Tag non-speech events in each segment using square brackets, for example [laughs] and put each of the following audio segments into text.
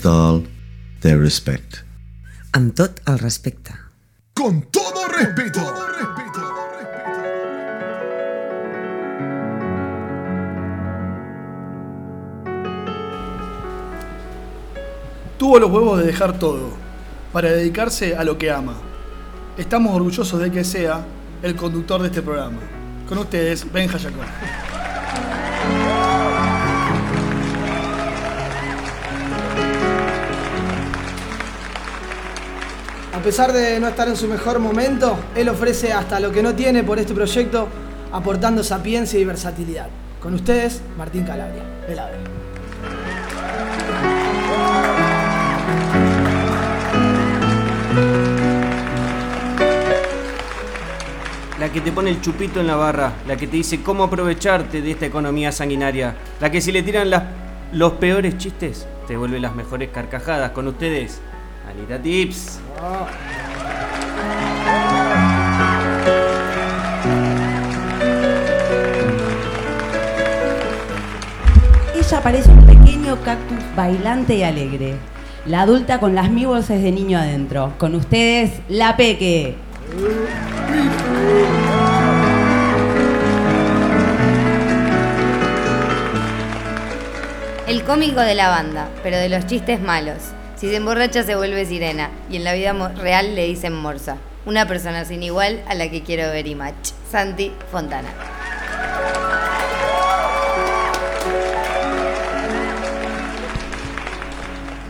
with all their respect. Amb tot el respecte. Con todo respeto. Tuvo los huevos de dejar todo para dedicarse a lo que ama. Estamos orgullosos de que sea el conductor de este programa. Con ustedes, Benja Yacón. A pesar de no estar en su mejor momento, él ofrece hasta lo que no tiene por este proyecto, aportando sapiencia y versatilidad. Con ustedes, Martín Calabria, el AVE. La que te pone el chupito en la barra, la que te dice cómo aprovecharte de esta economía sanguinaria, la que si le tiran los peores chistes, te vuelve las mejores carcajadas. Con ustedes, Anita Tips. Ella parece un pequeño cactus bailante y alegre. La adulta con las mil voces de niño adentro. Con ustedes, la Peque. El cómico de la banda, pero de los chistes malos. Si se emborracha se vuelve sirena y en la vida real le dicen morsa. Una persona sin igual a la que quiero ver y match. Santi Fontana.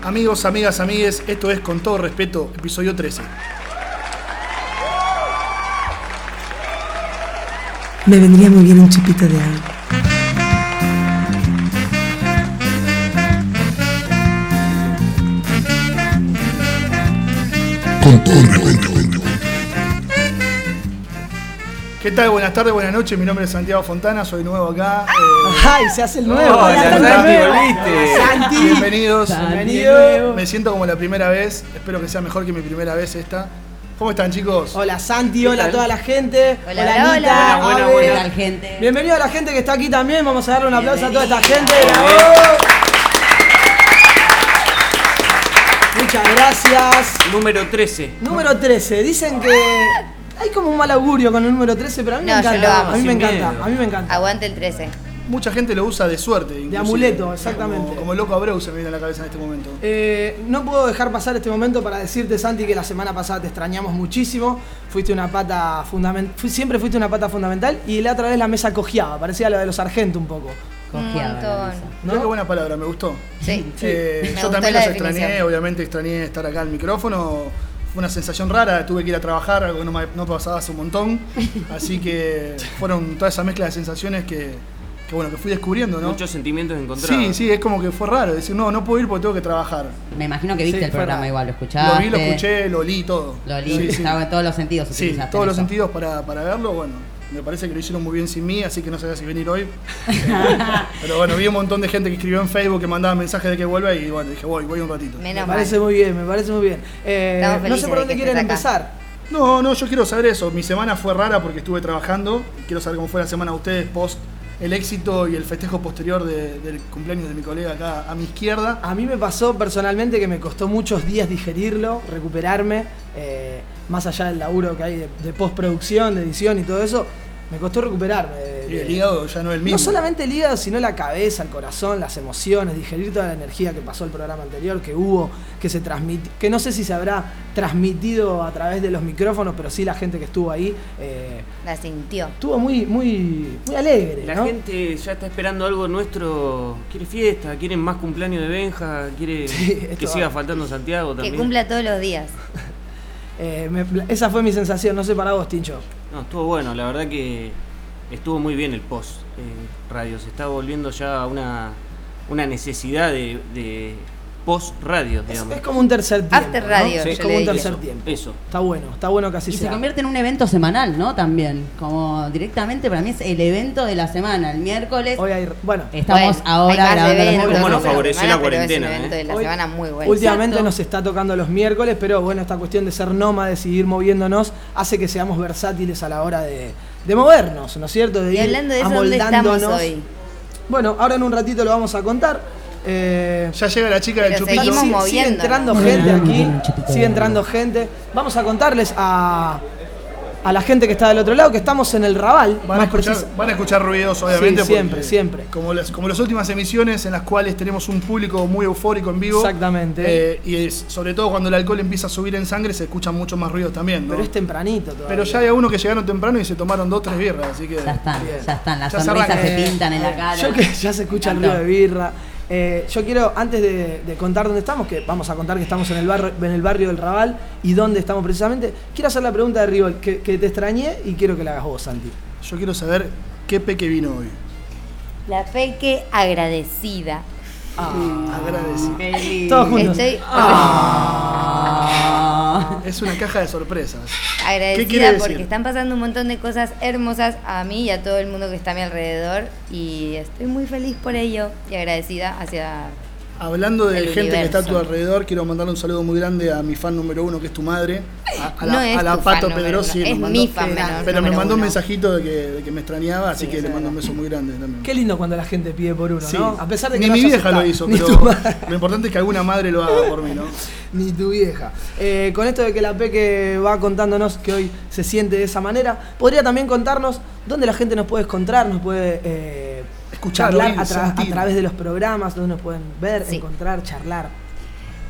Amigos, amigas, amigues, esto es Con todo respeto, episodio 13. Me vendría muy bien un chupito de agua. ¿Qué tal? Buenas tardes, buenas noches. Mi nombre es Santiago Fontana, soy nuevo acá. eh, ¡Ay, se hace el nuevo! Hola, Santi, volviste. ¡Santi! bienvenidos. Bienvenido. Me siento como la primera vez. Espero que sea mejor que mi primera vez esta. ¿Cómo están, chicos? Hola Santi, hola a toda la gente. Hola, hola, Anita, hola. Buena, buena, ¿Qué tal, gente? Bienvenido a la gente que está aquí también. Vamos a darle un aplauso a toda esta gente. ¡Bravo! Muchas gracias. Número 13. Número 13. Dicen que hay como un mal augurio con el número 13, pero a mí me yo encanta. lo amo. A mí me encanta. A mí me encanta. Aguante el 13. Mucha gente lo usa de suerte. inclusive. amuleto, exactamente. Como, como loco Abreu se me viene a la cabeza en este momento. Eh, no puedo dejar pasar este momento para decirte, Santi, que la semana pasada te extrañamos muchísimo. Fuiste una pata fundamental. Siempre fuiste una pata fundamental y la otra vez la mesa cojeaba. Parecía la de los sargentos un poco. Un Cojeaba montón. Mirá qué buena palabra, me gustó. Sí. Eh, Me yo gustó también la los definición. extrañé, obviamente extrañé estar acá al micrófono. Fue una sensación rara, tuve que ir a trabajar, algo que no me no pasaba hace un montón. [laughs] Así que fueron toda esa mezcla de sensaciones que, que, bueno, que fui descubriendo, ¿no? Muchos sentimientos encontrados. Sí, sí, es como que fue raro. Decir, no, no puedo ir porque tengo que trabajar. Me imagino que viste Sí, el programa raro. igual, lo escuchaste. Lo vi, lo escuché, lo olí, todo. Lo olí, Sí, sí. estaba en todos los sentidos. Sí, todos los eso. sentidos para, para verlo, bueno. Me parece que lo hicieron muy bien sin mí, así que no sabía si venir hoy. [laughs] Pero bueno, vi un montón de gente que escribió en Facebook que mandaba mensajes de que vuelva y bueno, dije, voy, voy un ratito. Me mal. parece muy bien, me parece muy bien. Eh, no sé por de dónde quieren empezar. No, no, yo quiero saber eso. Mi semana fue rara porque estuve trabajando. Quiero saber cómo fue la semana de ustedes post el éxito y el festejo posterior de- del cumpleaños de mi colega acá a mi izquierda. A mí me pasó personalmente que me costó muchos días digerirlo, recuperarme, eh, más allá del laburo que hay de, de postproducción, de edición y todo eso, me costó recuperarme. Y el hígado ya no es el mismo. No solamente el hígado, sino la cabeza, el corazón, las emociones, digerir toda la energía que pasó el programa anterior, que hubo, que se transmitió, que no sé si se habrá transmitido a través de los micrófonos, pero sí la gente que estuvo ahí eh, La sintió. estuvo muy, muy, muy alegre. La ¿no? gente ya está esperando algo nuestro. Quiere fiesta, quieren más cumpleaños de Benja, quiere Sí, que siga faltando Santiago Que también. cumpla todos los días. [laughs] Eh, esa fue mi sensación, no sé para vos, Tincho. No, estuvo bueno, la verdad que estuvo muy bien el post eh, radio. Se está volviendo ya una, una necesidad de- post radio, Es, digamos. es como un tercer tiempo. After ¿no? radio, Es como un tercer Eso, tiempo. eso. Está bueno, está bueno que así Y se convierte en un evento semanal, ¿no? También. Como directamente para mí es el evento de la semana. El miércoles Hoy hay, bueno, estamos Bueno, ahora grabando los ¿Cómo nos favoreció semana, la cuarentena, Es un evento eh? de la Hoy- semana muy bueno. últimamente Exacto. nos está tocando los miércoles, pero bueno, esta cuestión de ser nómades y ir moviéndonos hace que seamos versátiles a la hora de, de movernos, ¿no es cierto? De Y ir hablando de eso, ¿dónde estamos amoldándonos. hoy? Bueno, ahora en un ratito lo vamos a contar. Eh, Ya llega la chica del chupito. seguimos sigue, sigue entrando gente aquí, sigue entrando gente. Vamos a contarles a, a la gente que está del otro lado que estamos en el Raval, Van a, escuchar, van a escuchar ruidos, obviamente. Sí, siempre, porque siempre. Como las, como las últimas emisiones en las cuales tenemos un público muy eufórico en vivo. Exactamente. Eh, y es, sobre todo cuando el alcohol empieza a subir en sangre, se escuchan muchos más ruidos también. ¿no? Pero es tempranito todavía. Pero ya hay algunos que llegaron temprano y se tomaron dos, tres birras, así que. Ya están, Bien. ya están. Las Ya se sonrisas se Eh, pintan en la cara. Yo que ya se escucha el ruido de birra. Eh, yo quiero, antes de, de contar dónde estamos, que vamos a contar que estamos en el, barrio, en el barrio del Raval y dónde estamos precisamente, quiero hacer la pregunta de Rigol, que, que te extrañé y quiero que la hagas vos, Santi. Yo quiero saber qué peque vino hoy. La Peque agradecida. Agradecido. Qué lindo. Todos juntos. Estoy Ah. Es una caja de sorpresas. ¿Qué agradecida decir? porque están pasando un montón de cosas hermosas a mí y a todo el mundo que está a mi alrededor y estoy muy feliz por ello y agradecida hacia Hablando de El gente que está a tu alrededor, quiero mandarle un saludo muy grande a mi fan número uno, que es tu madre. A, a la, No es a la tu Pato Pedrosi. es mandó- mi fan Pero me mandó un mensajito de que, de que me extrañaba, así Sí, que le mando un beso muy grande también. Qué lindo cuando la gente pide por uno, Sí. ¿no? A pesar de que Ni no mi vieja lo hizo, [laughs] Ni pero lo importante es que alguna madre lo haga por mí, ¿no? [laughs] Ni tu vieja. Eh, con esto de que la Peque va contándonos que hoy se siente de esa manera, podría también contarnos dónde la gente nos puede encontrar, nos puede eh, Escuchar, charlar oír, a, tra- a sentir. través de los programas, donde nos pueden ver, Sí. encontrar, charlar.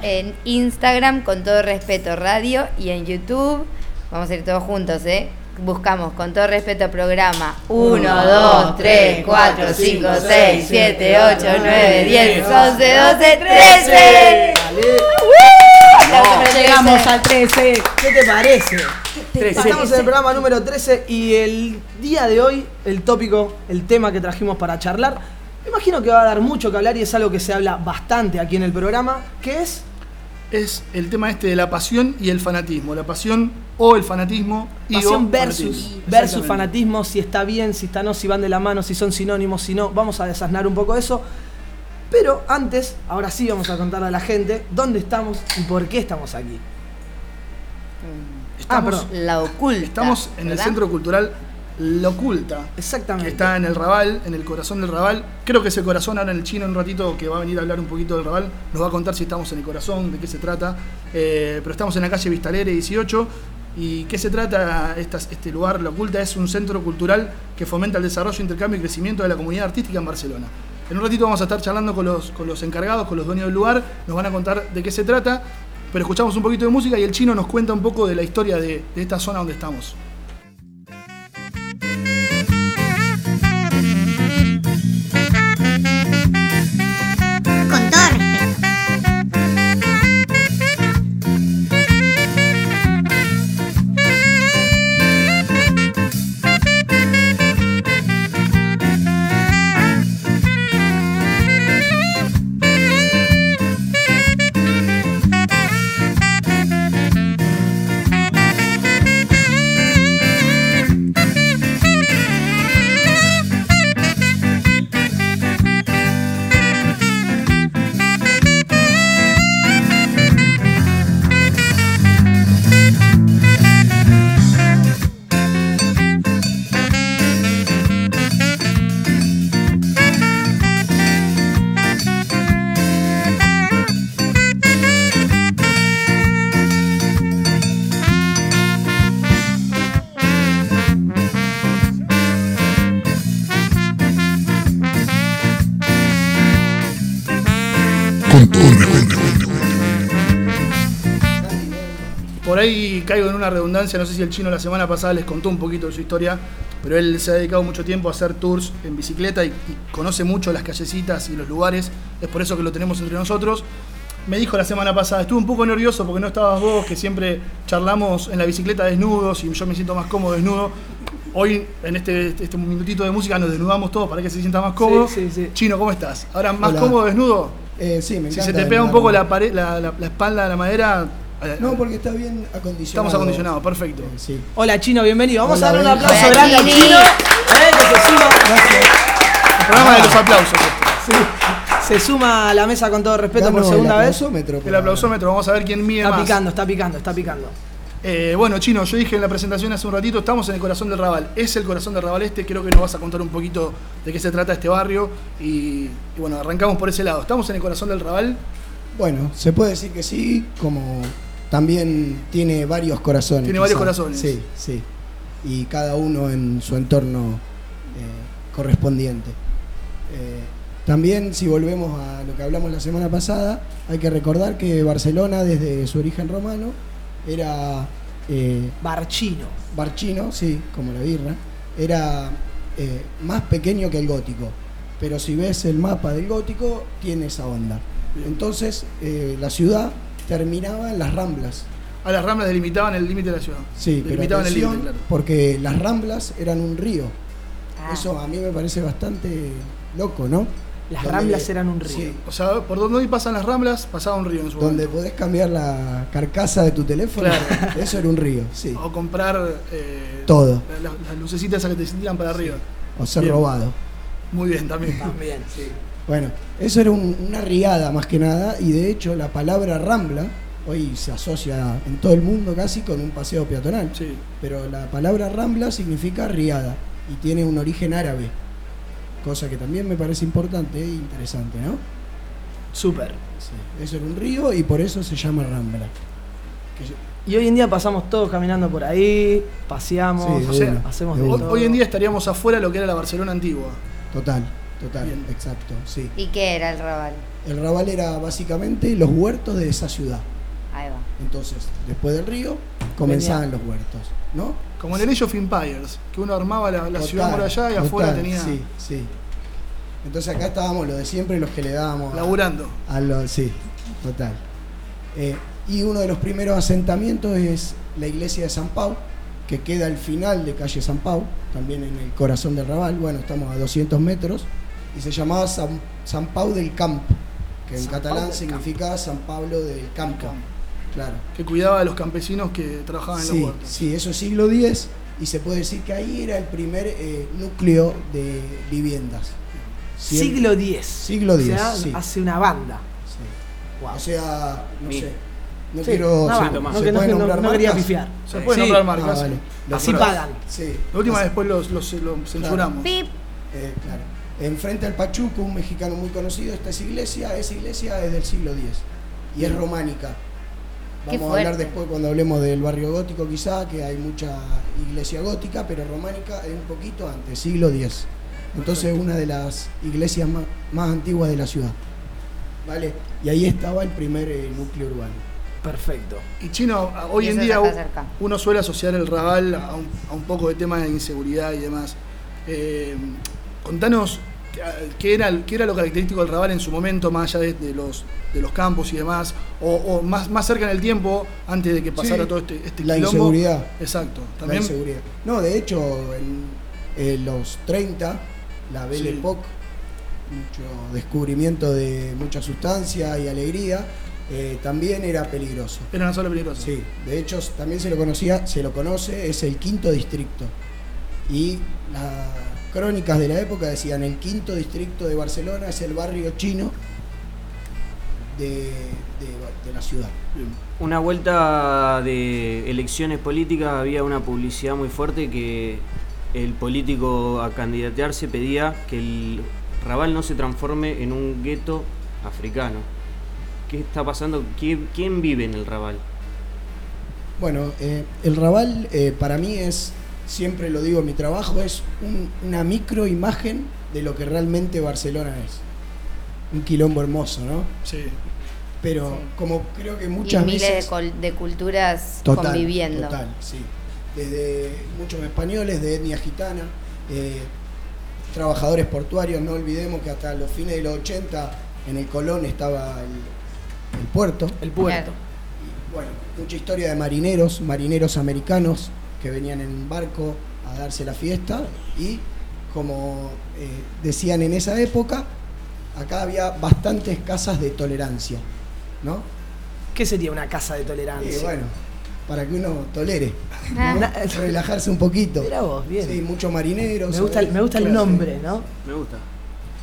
en Instagram con todo respeto radio y en YouTube vamos a ir todos juntos, ¿eh? Buscamos con todo respeto programa 1, 2, 3, 4, 5, 6, 7, 8, 9, 10, 11, 12, 13. Llegamos al 13. ¿Qué te parece? Estamos en el programa número 13 y el día de hoy, el tópico, el tema que trajimos para charlar, me imagino que va a dar mucho que hablar y es algo que se habla bastante aquí en el programa, que es Es el tema este de la pasión y el fanatismo. La pasión o el fanatismo y pasión o versus, fanatismo. versus fanatismo, si está bien, si está no, si van de la mano, si son sinónimos, si no, vamos a desasnar un poco eso. Pero antes, ahora sí vamos a contarle a la gente dónde estamos y por qué estamos aquí. Ah, Estamos, perdón. La oculta. estamos en el. Centro Cultural La Oculta. que Exactamente. está en el Raval, en el corazón del Raval. Creo que ese corazón ahora en el chino un ratito que va a venir a hablar un poquito del Raval, nos va a contar si estamos en el corazón, de qué se trata. Eh, pero estamos en la calle Vistalere 18. ¿Y qué se trata este lugar? La Oculta es un centro cultural que fomenta el desarrollo, intercambio y crecimiento de la comunidad artística en Barcelona. En un ratito vamos a estar charlando con los, con los encargados, con los dueños del lugar, nos van a contar de qué se trata, pero escuchamos un poquito de música y el chino nos cuenta un poco de la historia de, esta zona donde estamos. Caigo en una redundancia, no sé si el chino la semana pasada les contó un poquito de su historia, pero él se ha dedicado mucho tiempo a hacer tours en bicicleta y, y conoce mucho las callecitas y los lugares, es por eso que lo tenemos entre nosotros. Me dijo la semana pasada, estuve un poco nervioso porque no estabas vos, que siempre charlamos en la bicicleta desnudos y yo me siento más cómodo desnudo. Hoy, en este, este minutito de música, nos desnudamos todos para que se sienta más cómodo. Sí, sí, sí. Chino, ¿cómo estás? Ahora, ¿más Hola. cómodo desnudo? Eh, sí, me Si encanta. se te pega un poco barro. la, pared, la, la- la espalda de la madera. Eh, No, porque está bien acondicionado. Estamos acondicionados, perfecto. Sí. Hola Chino, bienvenido. Vamos Hola, a darle un aplauso Hola, grande Chini. Chino. eh, que se suma, El programa de los aplausos. se suma a la mesa con todo respeto Gano por segunda el vez. aplausómetro El aplausómetro, vamos a ver quién mide Está más. picando, está picando, está picando. Eh, bueno, Chino, yo dije en la presentación hace un ratito, estamos en el corazón del Raval. Es el corazón del Raval este, creo que nos vas a contar un poquito de qué se trata este barrio. Y, y bueno, arrancamos por ese lado. Estamos en el corazón del Raval. Bueno, se puede decir que sí, como también tiene varios corazones. Tiene varios quizá. corazones. Sí, sí. Y cada uno en su entorno eh, correspondiente. Eh, también, si volvemos a lo que hablamos la semana pasada, hay que recordar que Barcelona, desde su origen romano, era eh, Barchino. barchino, sí, como la birra, era eh, más pequeño que el gótico. Pero si ves el mapa del gótico, tiene esa onda. Entonces, eh, la ciudad terminaba en las ramblas. A las ramblas delimitaban el límite de la ciudad. Sí, pero delimitaban el atención, límite, claro. porque las ramblas eran un río. Ah. Eso a mí me parece bastante loco, ¿no? Las Donde- ramblas eran un río. Sí, O sea, por donde hoy pasan las ramblas, pasaba un río en su donde momento. podés cambiar la carcasa de tu teléfono, Claro. [laughs] eso era un río, sí. O comprar eh, Todo. la- la- las lucecitas esas que te tiran para arriba. O ser Bien. robado. Muy bien, también. También, sí. Bueno, eso era un- una riada más que nada, y de hecho la palabra rambla hoy se asocia en todo el mundo casi con un paseo peatonal. Sí. Pero la palabra rambla significa riada y tiene un origen árabe, cosa que también me parece importante e interesante, ¿no? Súper. Sí, Eso era un río y por eso se llama rambla. Que yo- Y hoy en día pasamos todos caminando por ahí, paseamos, Sí, de O sea, una, hacemos de todo. hoy en día estaríamos afuera de lo que era la Barcelona antigua. Total, total, Bien. exacto, sí. ¿Y qué era el Raval? El Raval era básicamente los huertos de esa ciudad. Ahí va. Entonces, después del río, comenzaban los huertos, ¿no? Como en el Age of Empires, que uno armaba la, la Total, ciudad murallada y afuera total, tenía Sí, sí. Entonces acá estábamos lo de siempre, los que le dábamos laburando. a lo- sí, total. Eh, y uno de los primeros asentamientos es la iglesia de San Pau, que queda al final de calle San Pau, también en el corazón del Raval. Bueno, estamos a 200 metros. Y se llamaba San, San Pau del Camp, que en San catalán significa San Pablo del Campo. Claro. Que cuidaba a los campesinos que trabajaban en Sí, los huertos. sí, eso es siglo X y se puede decir que ahí era el primer eh, núcleo de viviendas. Siempre- Siglo X. Siglo O X, sea, sí. hace una banda. Sí. Wow. O sea, no Mi- sé. No Sí, quiero. ¿se- banda. ¿se No, no, puede no- nombrar no quería pifiar. Se puede Sí. nombrar Ah, marcas. vale. Los Así pagan. Sí. La última Así- después los, los- los censuramos. Pip. eh, claro. Enfrente al Pachuco, un mexicano muy conocido, esta es iglesia. Esa iglesia es del siglo X y es románica. Vamos a hablar después cuando hablemos del barrio gótico, quizá, que hay mucha iglesia gótica, pero románica es un poquito antes, siglo X. Entonces, una de las iglesias más, más antiguas de la ciudad. ¿Vale? Y ahí estaba el primer eh, núcleo urbano. Perfecto. Y Chino, hoy Y en día uno suele asociar el Raval a un, a un poco de tema de inseguridad y demás. Eh, contanos qué- qué era, qué era lo característico del Raval en su momento, más allá de, de los, de los campos y demás, o, o más, más cerca en el tiempo, antes de que pasara Sí, todo este, este la quilombo. inseguridad. Exacto. La También inseguridad. No, de hecho, en, en los 30, la Belle Sí. Époque, mucho descubrimiento de mucha sustancia y alegría, eh, también era peligroso. era una sola peligrosa. Sí, de hecho también se lo conocía, se lo conoce, es el quinto distrito. Y las crónicas de la época decían el quinto distrito de Barcelona es el barrio chino de, de- de la ciudad. Una vuelta de elecciones políticas había una publicidad muy fuerte que el político a candidatearse pedía que el Raval no se transforme en un gueto africano. ¿Qué está pasando? ¿Quién, quién vive en el Raval? Bueno, eh, el Raval eh, para mí es, siempre lo digo en mi trabajo, es un- una microimagen de lo que realmente Barcelona es. Un quilombo hermoso, ¿no? Sí. Pero Sí. como creo que Y muchas miles veces... de, col- de culturas Total, conviviendo. Total, sí. Desde muchos españoles de etnia gitana, eh, trabajadores portuarios, no olvidemos que hasta los fines de los 80 en el Colón estaba el, el puerto. El puerto. Claro. Y, bueno, mucha historia de marineros, marineros americanos que venían en barco a darse la fiesta y como eh, decían en esa época, acá había bastantes casas de tolerancia, ¿no? ¿Qué sería una casa de tolerancia? bueno, para que uno tolere, Ah. ¿no? [laughs] relajarse un poquito. Mirá vos, bien. Sí, muchos marineros. me gusta, ¿sabés? me gusta el nombre, ¿no? Me gusta.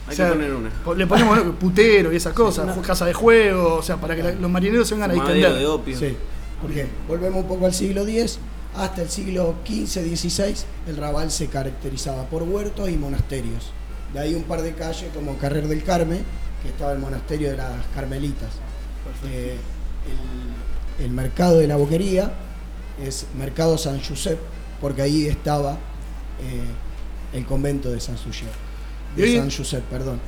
Hay O sea, que poner una. Le ponemos [laughs] putero y esas cosas, no. casa de juego, o sea, para que la- los marineros se vengan a distender. de opio. Sí, porque volvemos un poco al siglo X, hasta el siglo XV, XVI, el Raval se caracterizaba por huertos y monasterios. De ahí un par de calles como Carrer del Carmen, que estaba el monasterio de las Carmelitas. Eh, el, el mercado de la boquería es Mercado San Josep, porque ahí estaba eh, el convento de San Josep. De hoy- San Josep, perdón.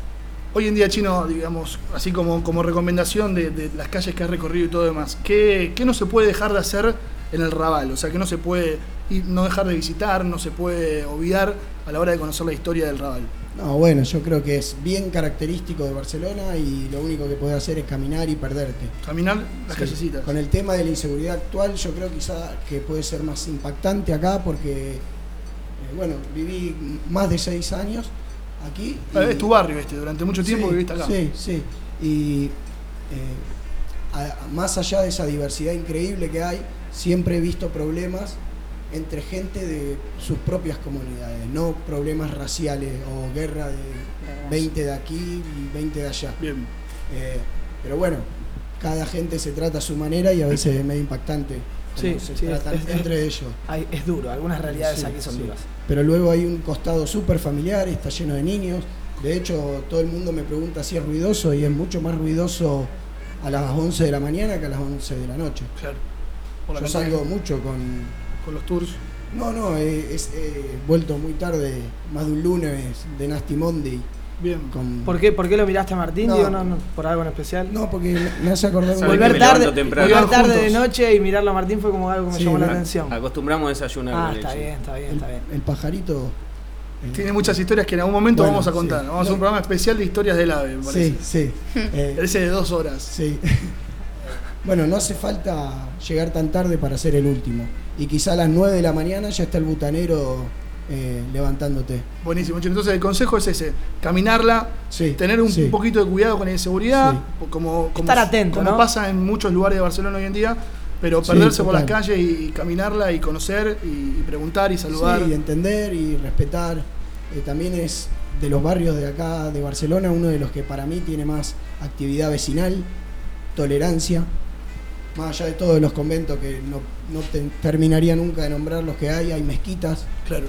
Hoy en día, Chino, digamos, así como, como recomendación de, de las calles que has recorrido y todo demás, ¿qué, qué no se puede dejar de hacer en el Raval? O sea, que no se puede ir- no dejar de visitar, no se puede olvidar a la hora de conocer la historia del Raval. No, bueno, yo creo que es bien característico de Barcelona y lo único que puedes hacer es caminar y perderte. Caminar las Sí, callecitas. Con el tema de la inseguridad actual, yo creo quizá que puede ser más impactante acá porque, eh, bueno, viví más de seis años aquí. Ah, y- Es tu barrio este, durante mucho tiempo Sí, viviste acá. Sí, sí. Y eh, a- más allá de esa diversidad increíble que hay, siempre he visto problemas entre gente de sus propias comunidades, no problemas raciales o guerra de 20 de aquí y 20 de allá. Bien. Eh, pero bueno, cada gente se trata a su manera y a veces es medio impactante. Sí, se sí, tratan es- es- entre ellos. Ay, es duro, algunas realidades Sí, aquí son sí. duras. Pero luego hay un costado súper familiar, está lleno de niños. De hecho, todo el mundo me pregunta si es ruidoso y es mucho más ruidoso a las 11 de la mañana que a las 11 de la noche. Claro. Por la Yo cantidad salgo mucho con... con los tours. No, no, he, vuelto muy tarde, más de un lunes de Nasty Monday. Bien. Con... ¿Por qué, ¿Por qué lo miraste a Martín? No. Digo, no, no, ¿Por algo en especial? No, porque me hace acordar Volver tarde, volver tarde de noche y mirarlo a Martín fue como algo que me Sí, llamó la atención. Acostumbramos a desayunar Ah, con está leche. bien, está bien, está bien. el pajarito. eh, Tiene muchas historias que en algún momento Bueno, vamos a sí. contar. Vamos a hacer un programa especial de historias del ave, me parece. Sí, sí. Eh, Ese de dos horas. Sí. [laughs] Bueno, no hace falta llegar tan tarde para ser el último. Y quizá a las 9 de la mañana ya está el butanero eh, levantándote. Buenísimo. Entonces el consejo es ese, caminarla, Sí, tener un sí. poquito de cuidado con la inseguridad, Sí. como, como, Estar atento, como ¿no? pasa en muchos lugares de Barcelona hoy en día, pero Sí, perderse por las calles y, y caminarla y conocer y, y preguntar y saludar. Sí, y entender y respetar. Eh, también es de los barrios de acá de Barcelona uno de los que para mí tiene más actividad vecinal, tolerancia. Más allá de todos los conventos que no, no te- terminaría nunca de nombrar los que hay, hay mezquitas. Claro.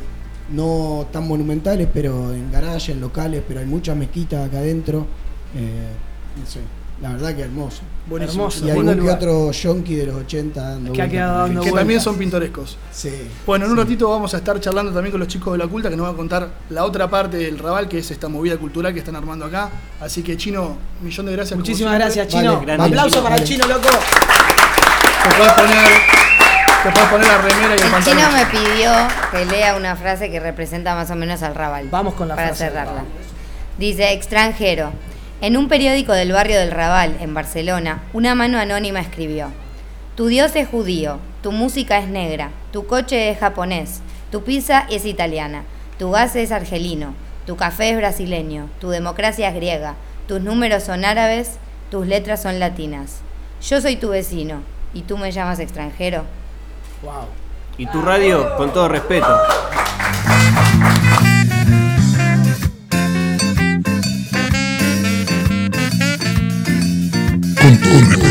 no tan monumentales, pero en garajes, en locales, pero hay muchas mezquitas acá adentro. Eh, no sé, la verdad que hermoso. Buenísimo. Hermoso. Y algún que lugar. otro yonki de los 80 dando Que ha quedado dando que también son pintorescos. Sí. Bueno, en un sí. ratito vamos a estar charlando también con los chicos de la culta que nos van a contar la otra parte del Raval, que es esta movida cultural que están armando acá. Así que, Chino, millón de gracias. Muchísimas gracias, Chino. Vale. Aplauso para el. Chino, loco. Te puedes poner, te puedes poner la remera y el El pantalón. chino me pidió que lea una frase que representa más o menos al Raval. Vamos con la para frase del cerrarla. Dice, extranjero. En un periódico del barrio del Raval, en Barcelona, una mano anónima escribió, Tu Dios es judío, tu música es negra, tu coche es japonés, tu pizza es italiana, tu gas es argelino, tu café es brasileño, tu democracia es griega, tus números son árabes, tus letras son latinas. Yo soy tu vecino, ¿y tú me llamas extranjero? Wow. Y tu radio, con todo respeto. Con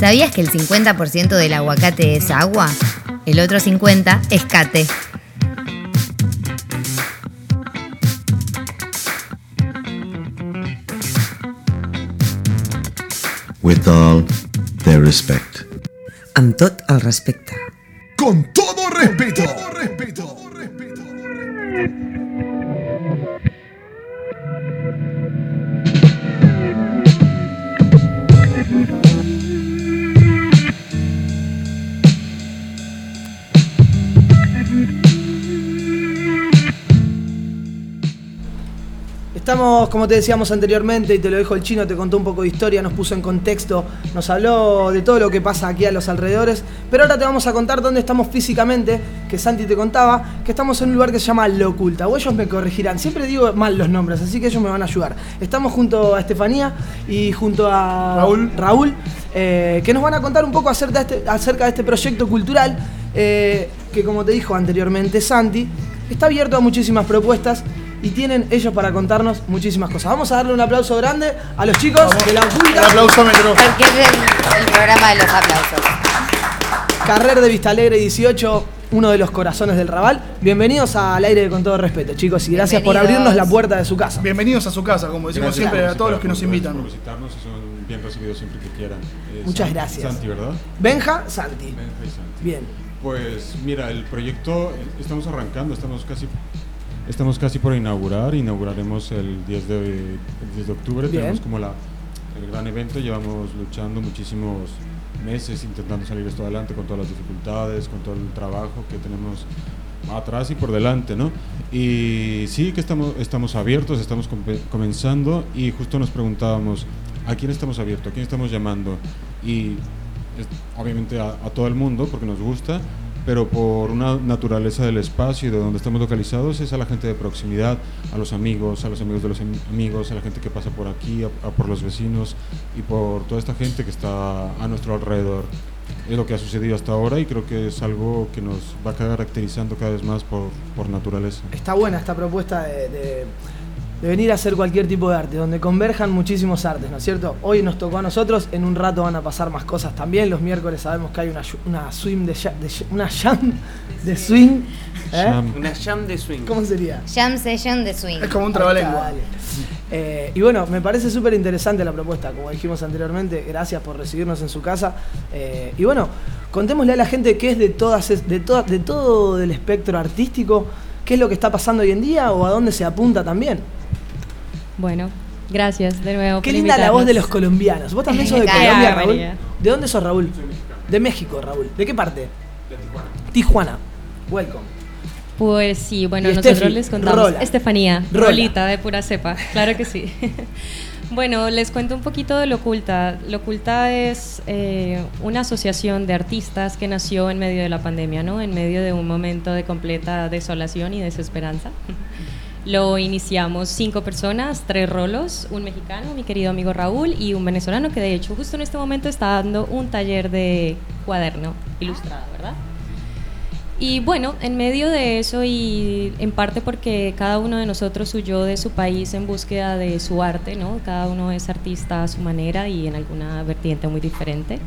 ¿Sabías que el 50% del aguacate es agua? El otro 50% es cate. With all their respect. Amb tot el respecte. Con todo respeto. Estamos, como te decíamos anteriormente, y te lo dijo el chino, te contó un poco de historia, nos puso en contexto, nos habló de todo lo que pasa aquí a los alrededores, pero ahora te vamos a contar dónde estamos físicamente, que Santi te contaba, que estamos en un lugar que se llama La Oculta, o ellos me corregirán, siempre digo mal los nombres, así que ellos me van a ayudar. Estamos junto a Estefanía y junto a Raúl. Raúl, eh, que nos van a contar un poco acerca de este, acerca de este proyecto cultural, eh, que como te dijo anteriormente Santi, está abierto a muchísimas propuestas y tienen ellos para contarnos muchísimas cosas. Vamos a darle un aplauso grande a los chicos de la El oculta. aplausómetro. Porque es el, el programa de los aplausos. Carrer de Vista Alegre 18, uno de los corazones del Raval. Bienvenidos al aire de con todo respeto, chicos, y gracias por abrirnos la puerta de su casa. Bienvenidos a su casa, como decimos Gracias siempre a todos los que nos invitan. Por visitarnos y son bien recibidos siempre que quieran. Eh, Muchas San- gracias. Santi, ¿verdad? Benja, Santi. Benja y Santi. Bien. Pues mira, el proyecto eh, estamos arrancando, estamos casi estamos casi por inaugurar, inauguraremos el 10 de, el 10 de octubre, Bien. tenemos como la, el gran evento, llevamos luchando muchísimos meses intentando salir esto adelante con todas las dificultades, con todo el trabajo que tenemos atrás y por delante, ¿no? Y sí que estamos, estamos abiertos, estamos comenzando y justo nos preguntábamos, ¿a quién estamos abiertos? ¿A quién estamos llamando? Y es- obviamente a, a todo el mundo porque nos gusta, pero por una naturaleza del espacio y de donde estamos localizados es a la gente de proximidad, a los amigos, a los amigos de los am- amigos, a la gente que pasa por aquí, a, por los vecinos y por toda esta gente que está a nuestro alrededor. Es lo que ha sucedido hasta ahora y creo que es algo que nos va caracterizando cada vez más por, por naturaleza. Está buena esta propuesta de- de venir a hacer cualquier tipo de arte, donde converjan muchísimos artes, ¿no es cierto? Hoy nos tocó a nosotros, en un rato van a pasar más cosas también. Los miércoles sabemos que hay una, una swing de, una jam de swing. ¿eh? Jam. Una jam de swing. ¿Cómo sería? Jam session de swing. Es como un trabalengua. dale. Eh, y bueno, me parece súper interesante la propuesta, como dijimos anteriormente, gracias por recibirnos en su casa. Eh, y bueno, contémosle a la gente qué es de todas es- de, toda- de todo el espectro artístico, qué es lo que está pasando hoy en día o a dónde se apunta también. Bueno, gracias de nuevo. Qué por linda la voz de los colombianos. Vos también [laughs] sos de Colombia, Raúl. María. ¿De dónde sos, Raúl? De México, Raúl. ¿De qué parte? De Tijuana. Tijuana. Welcome. Pues sí, bueno, Y nosotros les contamos. Rola. Estefanía, Rola. Rolita de pura cepa, [laughs] claro que sí. [laughs] bueno, les cuento un poquito de Lo Oculta. Lo Oculta es eh, una asociación de artistas que nació en medio de la pandemia, ¿no? En medio de un momento de completa desolación y desesperanza. Lo iniciamos cinco personas, tres rolos, un mexicano, mi querido amigo Raúl, y un venezolano que de hecho justo en este momento está dando un taller de cuaderno ilustrado, ¿verdad? Y bueno, en medio de eso y en parte porque cada uno de nosotros huyó de su país en búsqueda de su arte, ¿no? Cada uno es artista a su manera y en alguna vertiente muy diferente.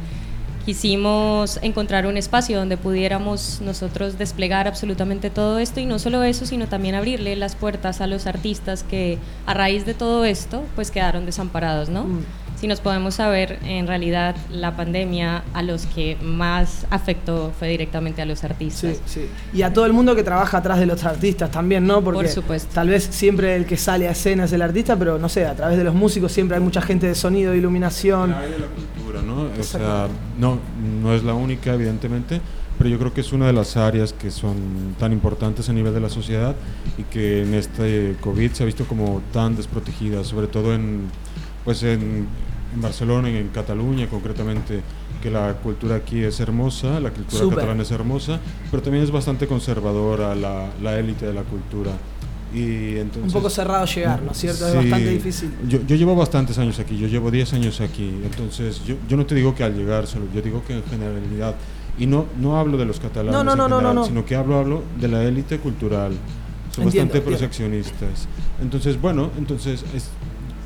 Quisimos encontrar un espacio donde pudiéramos nosotros desplegar absolutamente todo esto y no solo eso, sino también abrirle las puertas a los artistas que a raíz de todo esto pues quedaron desamparados, ¿no? Mm. Si nos podemos saber, en realidad la pandemia a los que más afectó fue directamente a los artistas. Sí, sí. Y a todo el mundo que trabaja atrás de los artistas también, ¿no? Porque Por supuesto. tal vez siempre el que sale a escena es el artista, pero no sé, a través de los músicos siempre hay mucha gente de sonido, de iluminación. La de la cultura, ¿no? O sea, no, no es la única, evidentemente, pero yo creo que es una de las áreas que son tan importantes a nivel de la sociedad y que en este COVID se ha visto como tan desprotegida, sobre todo en, pues en, en Barcelona y en Cataluña concretamente, que la cultura aquí es hermosa, la cultura Súper. catalana es hermosa, pero también es bastante conservadora la, la élite de la cultura. Y entonces, Un poco cerrado llegar, ¿no es cierto? Es Sí. bastante difícil. Yo, yo llevo bastantes años aquí, yo llevo 10 años aquí, entonces yo, yo no te digo que al llegar solo, yo digo que en generalidad, y no, no hablo de los catalanes, No, no, en no, general, sino que hablo, hablo de la élite cultural, son Entiendo, bastante entiendo. proseccionistas. Entonces, bueno, entonces es,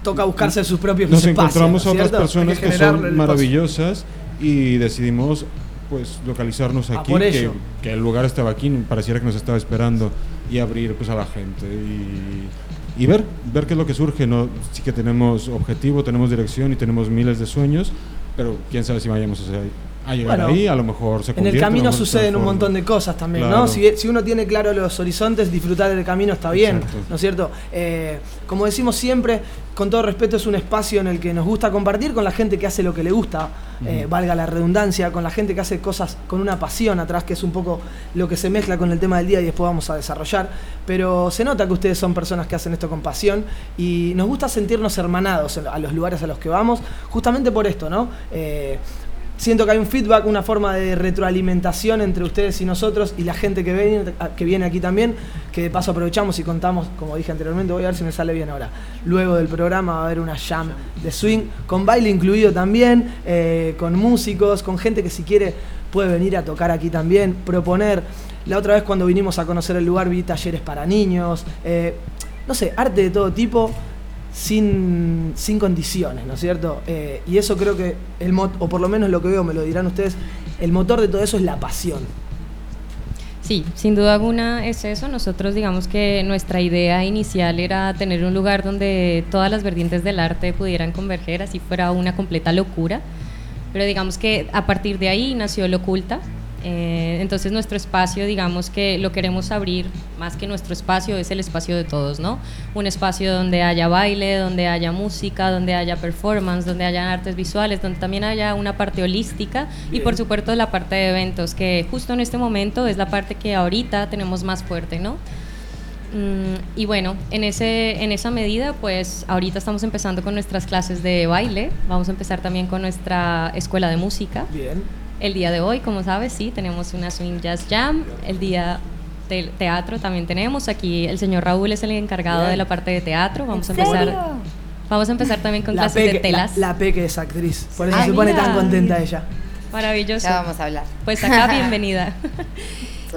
Toca buscarse sus propios nos espacios. encontramos a ¿no es otras cierto? personas que son maravillosas y decidimos pues localizarnos Ah, aquí, por que, el lugar estaba aquí, pareciera que nos estaba esperando y abrir pues a la gente y, y ver, ver qué es lo que surge, ¿no? Sí que tenemos objetivo, tenemos dirección y tenemos miles de sueños, pero quién sabe si vayamos a, a llegar Bueno, ahí, a lo mejor se En el camino suceden un montón de cosas también, Claro. ¿no? Si, si uno tiene claro los horizontes, disfrutar del camino está bien, Exacto. ¿no es cierto? Eh, como decimos siempre, con todo respeto, es un espacio en el que nos gusta compartir con la gente que hace lo que le gusta, eh, valga la redundancia, con la gente que hace cosas con una pasión atrás, que es un poco lo que se mezcla con el tema del día y después vamos a desarrollar. Pero se nota que ustedes son personas que hacen esto con pasión y nos gusta sentirnos hermanados a los lugares a los que vamos, justamente por esto, ¿no? Eh, Siento que hay un feedback, una forma de retroalimentación entre ustedes y nosotros y la gente que viene, que viene aquí también, que de paso aprovechamos y contamos, como dije anteriormente, voy a ver si me sale bien ahora. Luego del programa va a haber una jam de swing, con baile incluido también, eh, con músicos, con gente que si quiere puede venir a tocar aquí también, proponer. La otra vez cuando vinimos a conocer el lugar vi talleres para niños, eh, no sé, arte de todo tipo sin, sin condiciones, ¿no es cierto? Eh, y eso creo que, el mo- o por lo menos lo que veo, me lo dirán ustedes, el motor de todo eso es la pasión. Sí, sin duda alguna es eso. Nosotros digamos que nuestra idea inicial era tener un lugar donde todas las vertientes del arte pudieran converger, así fuera una completa locura. Pero digamos que a partir de ahí nació lo oculta. Eh, entonces nuestro espacio, digamos que lo queremos abrir, más que nuestro espacio, es el espacio de todos, ¿no? Un espacio donde haya baile, donde haya música, donde haya performance, donde haya artes visuales, donde también haya una parte holística y por supuesto la parte de eventos, que justo en este momento es la parte que ahorita tenemos más fuerte, ¿no? Mm, y bueno, en, ese, en esa medida, pues ahorita estamos empezando con nuestras clases de baile, vamos a empezar también con nuestra escuela de música. Bien. El día de hoy, como sabes, sí, tenemos una Swing Jazz Jam. El día del teatro también tenemos. Aquí el señor Raúl es el encargado Bien. de la parte de teatro. Vamos a ¿En empezar. serio? Vamos a empezar también con La clases de telas. la, la Peque es actriz, por eso Ah, se pone mira. tan contenta ella. Maravilloso. Ya vamos a hablar. Pues acá bienvenida. [laughs]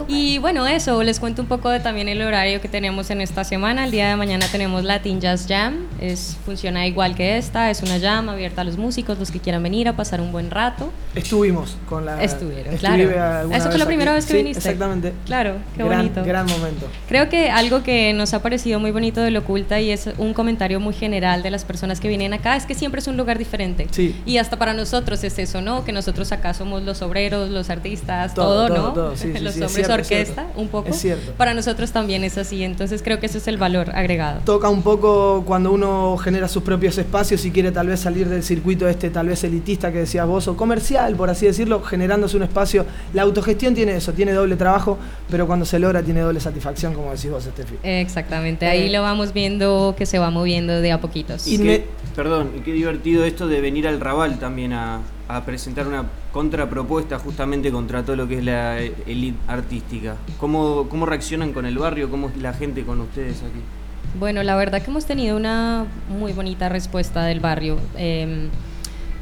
y bueno, eso, les cuento un poco de también el horario que tenemos en esta semana. El día de mañana tenemos Latin Jazz Jam. Es, funciona igual que esta, es una jam abierta a los músicos, los que quieran venir a pasar un buen rato. Estuvimos con la. Estuvieron, claro. Eso fue la primera aquí. vez que Sí, viniste. Exactamente. Claro, qué gran, bonito. Gran momento. Creo que algo que nos ha parecido muy bonito de Lo Oculta y es un comentario muy general de las personas que vienen acá es que siempre es un lugar diferente. Sí. Y hasta para nosotros es eso, ¿no? Que nosotros acá somos los obreros, los artistas, Todo, todo, todo, ¿no? todo, sí, sí, [laughs] los hombres cierto, es orquesta, cierto. un poco. Es cierto. Para nosotros también es así, entonces creo que ese es el valor agregado. Toca un poco cuando uno genera sus propios espacios y quiere tal vez salir del circuito este tal vez elitista que decías vos o comercial, por así decirlo, generándose un espacio. La autogestión tiene eso, tiene doble trabajo, pero cuando se logra tiene doble satisfacción, como decís vos, Estefi. Exactamente, ahí Eh, lo vamos viendo que se va moviendo de a poquitos. Y qué- perdón, y qué divertido esto de venir al Raval también a, a presentar una contrapropuesta justamente contra todo lo que es la elite artística. ¿Cómo, ¿Cómo reaccionan con el barrio? ¿Cómo es la gente con ustedes aquí? Bueno, la verdad que hemos tenido una muy bonita respuesta del barrio. Eh,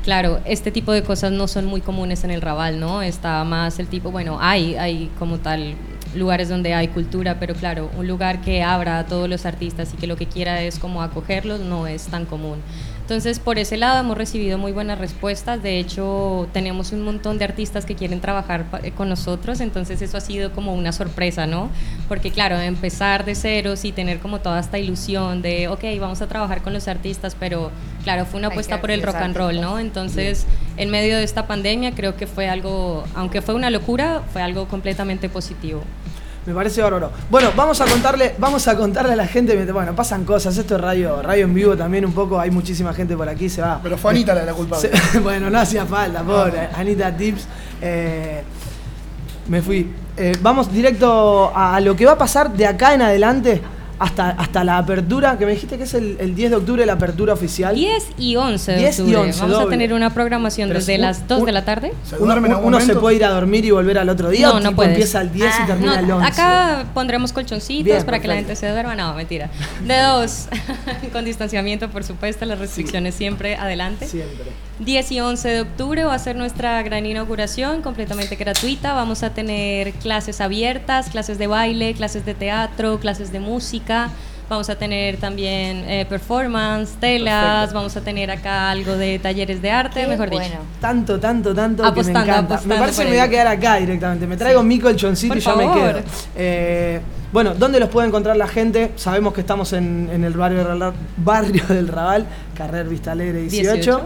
claro, este tipo de cosas no son muy comunes en el Raval, ¿no? Está más el tipo, bueno, hay, hay como tal lugares donde hay cultura, pero claro, un lugar que abra a todos los artistas y que lo que quiera es como acogerlos no es tan común. Entonces, por ese lado hemos recibido muy buenas respuestas. De hecho, tenemos un montón de artistas que quieren trabajar eh, con nosotros. Entonces, eso ha sido como una sorpresa, ¿no? Porque, claro, empezar de ceros y tener como toda esta ilusión de, ok, vamos a trabajar con los artistas, pero, claro, fue una apuesta por el rock and roll, ¿no? Entonces, en medio de esta pandemia, creo que fue algo, aunque fue una locura, fue algo completamente positivo. Me parece bárbaro. Bueno, vamos a contarle, vamos a contarle a la gente, bueno, pasan cosas, esto es radio, radio en vivo también un poco, hay muchísima gente por aquí, se va. Pero fue Anita la, la culpable. Se- [laughs] bueno, no hacía falta, pobre. Anita Tips. eh, me fui. Eh, vamos directo a, a lo que va a pasar de acá en adelante hasta, hasta la apertura, que me dijiste que es el, el 10 de octubre la apertura oficial. 10 y 11 de 10 y octubre. 11, Vamos a doble. tener una programación Pero desde un- las 2 un- de la tarde. Uno, uno se puede ir a dormir y volver al otro día No, o no tipo puedes. empieza el 10 y Ah, termina no, el 11. Acá pondremos colchoncitos Bien, para que la perfecto. gente se duerma. No, mentira. De dos, [laughs] con distanciamiento, por supuesto, las restricciones siempre adelante. Siempre. 10 y 11 de octubre va a ser nuestra gran inauguración, completamente gratuita. Vamos a tener clases abiertas, clases de baile, clases de teatro, clases de música. Vamos a tener también eh, performance, telas, Perfecto. vamos a tener acá algo de talleres de arte, Qué mejor bueno. dicho. Tanto, tanto, tanto Apostando, que me encanta. apostando Me parece que me voy a quedar acá directamente. Me traigo mi colchoncito Por y ya me quedo. Eh, bueno, ¿dónde los puede encontrar la gente? Sabemos que estamos en, en el barrio, del- barrio del Rabal, Carrer Vista Alegre 18. 18.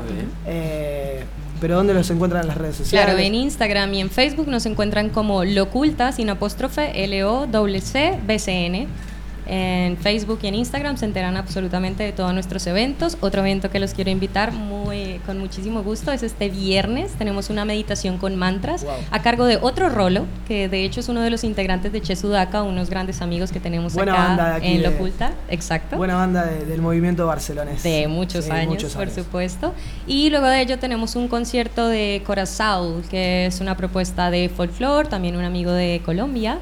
Eh, pero ¿dónde los encuentran en las redes sociales? Claro, en Instagram y en Facebook nos encuentran como Loculta sin apóstrofe L-O-C-C-B-C-N. En Facebook y en Instagram se enteran absolutamente de todos nuestros eventos. Otro evento que los quiero invitar muy, con muchísimo gusto es este viernes. Tenemos una meditación con mantras a cargo de otro rolo, que de hecho es uno de los integrantes de Che Sudaka, unos grandes amigos que tenemos Buena acá banda de aquí en de- Loculta. Exacto. Buena banda de- del movimiento barcelonés. De muchos Sí, años, muchos por supuesto. Y luego de ello tenemos un concierto de Corazao, que es una propuesta de folclore, también un amigo de Colombia.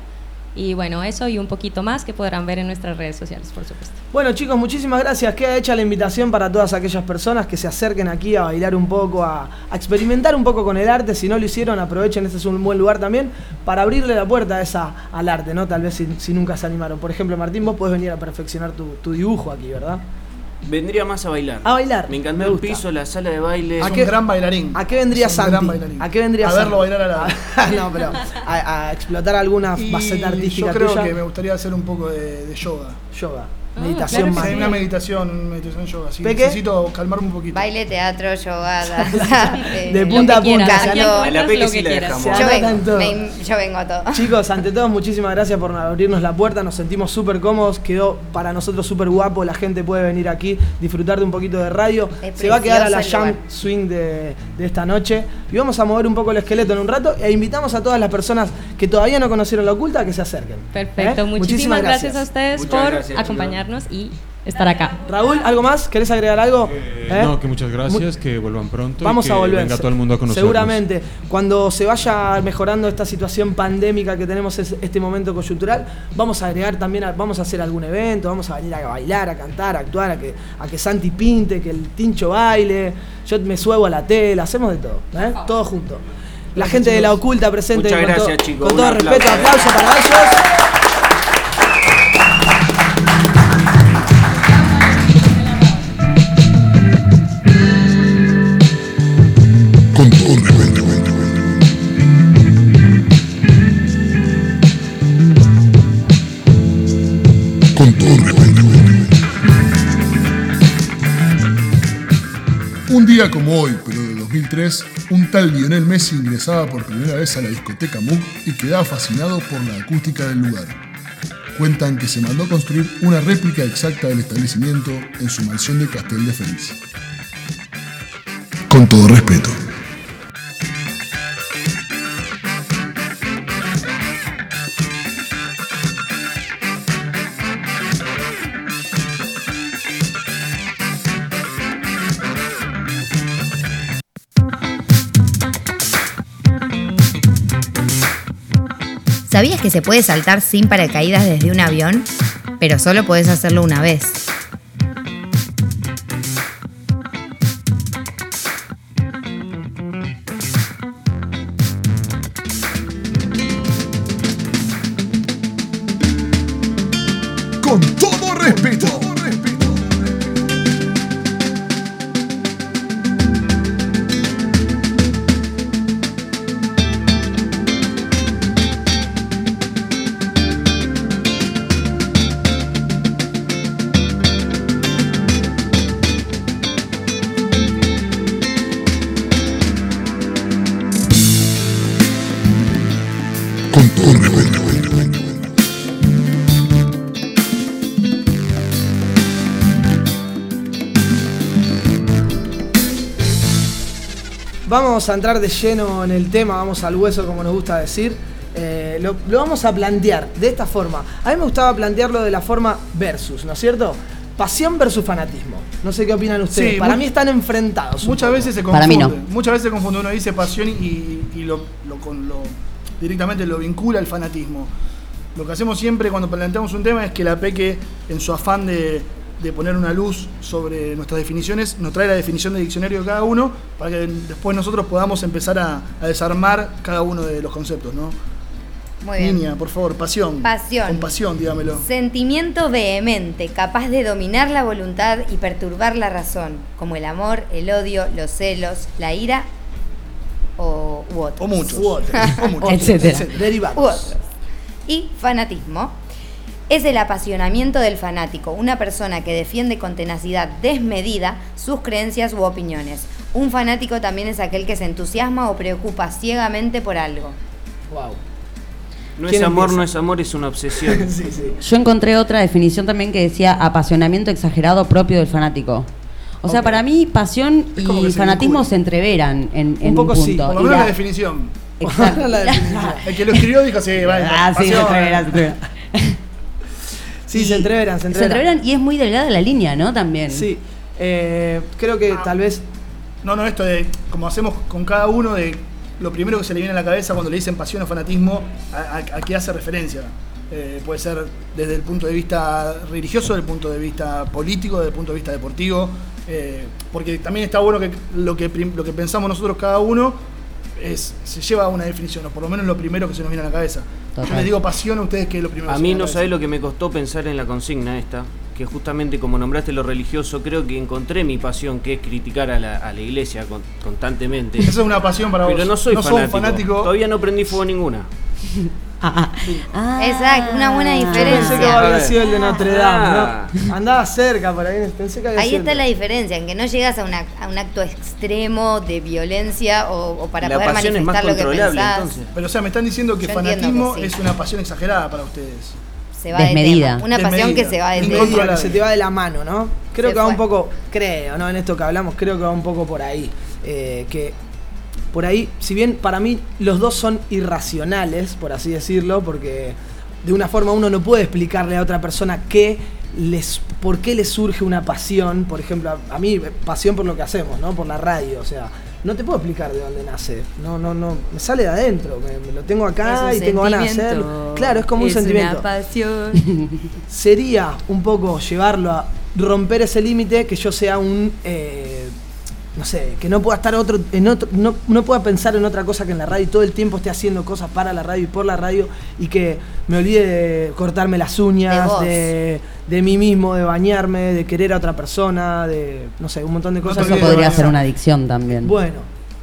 Y bueno, eso y un poquito más que podrán ver en nuestras redes sociales, por supuesto. Bueno chicos, muchísimas gracias. Queda hecha la invitación para todas aquellas personas que se acerquen aquí a bailar un poco, a, experimentar un poco con el arte. Si no lo hicieron, aprovechen, este es un buen lugar también para abrirle la puerta a esa, al arte, ¿no? Tal vez si, si nunca se animaron. Por ejemplo, Martín, vos podés venir a perfeccionar tu, tu dibujo aquí, ¿verdad? Vendría más a bailar. A bailar. Me encantó me el gusta. piso, la sala de baile. Es ¿A un qué- gran bailarín. ¿A qué vendría Es un gran Santi? bailarín. ¿A qué vendría A verlo Santi? bailar a la [laughs] no, pero a, a explotar alguna Y faceta artística Yo creo tuya. que me gustaría hacer un poco de, de yoga. Yoga. Ah, meditación claro más. Sí, una meditación, meditación yoga. Sí, ¿Peque? necesito calmarme un poquito. Baile, teatro, yoga, [laughs] danza. eh, De punta a quieras, punta. Canto. A la Peque sí la quieras. dejamos. Yo vengo, todo. me- yo vengo a todo. Chicos, ante todo, muchísimas gracias por abrirnos la puerta. Nos sentimos súper cómodos. Quedó para nosotros súper guapo. La gente puede venir aquí, disfrutar de un poquito de radio. Es Se va a quedar a la jam swing de, de esta noche. Y vamos a mover un poco el esqueleto en un rato. E invitamos a todas las personas que todavía no conocieron la oculta a que se acerquen. Perfecto, ¿Eh? muchísimas, gracias. a ustedes Muchas por gracias, acompañarnos y estar acá. Raúl, ¿algo más? ¿Querés agregar algo? ¿Eh? No, que muchas gracias, que vuelvan pronto. y Vamos que a volver. Venga todo el mundo a conocernos. Seguramente. Cuando se vaya mejorando esta situación pandémica que tenemos es- este momento coyuntural, vamos a agregar también, a- vamos a hacer algún evento, vamos a venir a bailar, a cantar, a actuar, a que, a que Santi pinte, que el tincho baile, yo me suebo a la tela, hacemos de todo, ¿eh? todo junto. La gente de la oculta presente Muchas con, gracias, todo- chicos. con todo aplauso. respeto, aplauso para ellos. Un día como hoy, pero de 2003, un tal Lionel Messi ingresaba por primera vez a la discoteca Moog y quedaba fascinado por la acústica del lugar. Cuentan que se mandó construir una réplica exacta del establecimiento en su mansión de Castel de Feliz. Con todo respeto. ¿Sabías que se puede saltar sin paracaídas desde un avión? Pero solo podés hacerlo una vez. Vamos a entrar de lleno en el tema, vamos al hueso como nos gusta decir. Eh, lo, lo vamos a plantear de esta forma. A mí me gustaba plantearlo de la forma versus, ¿no es cierto? Pasión versus fanatismo. No sé qué opinan ustedes. Sí, Para mí están enfrentados. Muchas poco. veces se Para confunde. mí no. Muchas veces se confunde. Uno dice pasión y, y lo, lo con lo directamente lo vincula al fanatismo. Lo que hacemos siempre cuando planteamos un tema es que la Peque, en su afán de, de poner una luz sobre nuestras definiciones, nos trae la definición de diccionario de cada uno para que después nosotros podamos empezar a, a desarmar cada uno de los conceptos, ¿no? Muy bien. Niña, por favor, pasión. Pasión. Con pasión, dígamelo. Sentimiento vehemente, capaz de dominar la voluntad y perturbar la razón, como el amor, el odio, los celos, la ira o u otros. O muchos. U otros. [laughs] O muchos. [laughs] Etcétera. Derivados. U otros. Y fanatismo. Es el apasionamiento del fanático, una persona que defiende con tenacidad desmedida sus creencias u opiniones. Un fanático también es aquel que se entusiasma o preocupa ciegamente por algo. Wow. No es ¿Quién amor, empieza? no es amor, es una obsesión. [laughs] sí, sí. Yo encontré otra definición también que decía apasionamiento exagerado propio del fanático. O sea, para mí pasión y se fanatismo vincula. se entreveran en, en poco un sí, punto. Por lo Y menos la la- definición. Exacto. [laughs] La definición. El que lo escribió dijo, sí, vale. Ah, sí, se pasión. entreveran, se entreveran. [laughs] Sí, se entreveran, se Se entreveran. y es muy delgada la línea, ¿no? También. Sí. Eh, creo que tal vez. No, no, esto de, como hacemos con cada uno, de lo primero que se le viene a la cabeza cuando le dicen pasión o fanatismo, a, a- a qué hace referencia. Eh, puede ser desde el punto de vista religioso, desde el punto de vista político, desde el punto de vista deportivo, eh, porque también está bueno que lo que, lo que pensamos nosotros cada uno es, se lleva a una definición, o por lo menos lo primero que se nos viene a la cabeza. Yo les digo pasión a ustedes que es lo primero A que se mí no la sabés lo que me costó pensar en la consigna esta, que justamente como nombraste lo religioso, creo que encontré mi pasión, que es criticar a la, a la iglesia con- constantemente. Esa es una pasión para vos. Pero no soy un fanático. fanático. Todavía no prendí fuego ninguna. Ah, [laughs] ah. Ah. Exacto, una buena Yo pensé que diferencia. había sido el de Notre Dame, Ah. ¿no? Andaba cerca por ahí, pensé que había Ahí sido está la diferencia, en que no llegas a, una- a un acto extremo de violencia o, o para La poder es más manifestar lo que pensás. entonces. Pero o sea, me están diciendo que Yo fanatismo que sí. es una pasión exagerada para ustedes. Se va de Desmedida. tema. Una pasión que se va de Desmedida, tema. Se te va de la mano, ¿no? Creo Se que va un poco, creo, ¿no? En esto que hablamos, creo que va un poco por ahí. Eh, que por ahí, si bien para mí los dos son irracionales, por así decirlo, porque de una forma uno no puede explicarle a otra persona qué les, por qué les surge una pasión, por ejemplo, a, a mí, pasión por lo que hacemos, ¿no? Por la radio, o sea, no te puedo explicar de dónde nace, no, no, no, me sale de adentro, me, me lo tengo acá y tengo ganas de hacerlo. Claro, es como un sentimiento. Una pasión. [laughs] sería un poco llevarlo a romper ese límite que yo sea un eh, no sé, que no pueda estar otro, en otro, no, no pueda pensar en otra cosa que en la radio y todo el tiempo esté haciendo cosas para la radio y por la radio y que me olvide de cortarme las uñas, de, de mí mismo, de bañarme, de querer a otra persona, de no sé, un montón de cosas. Eso podría ser una adicción también. Bueno,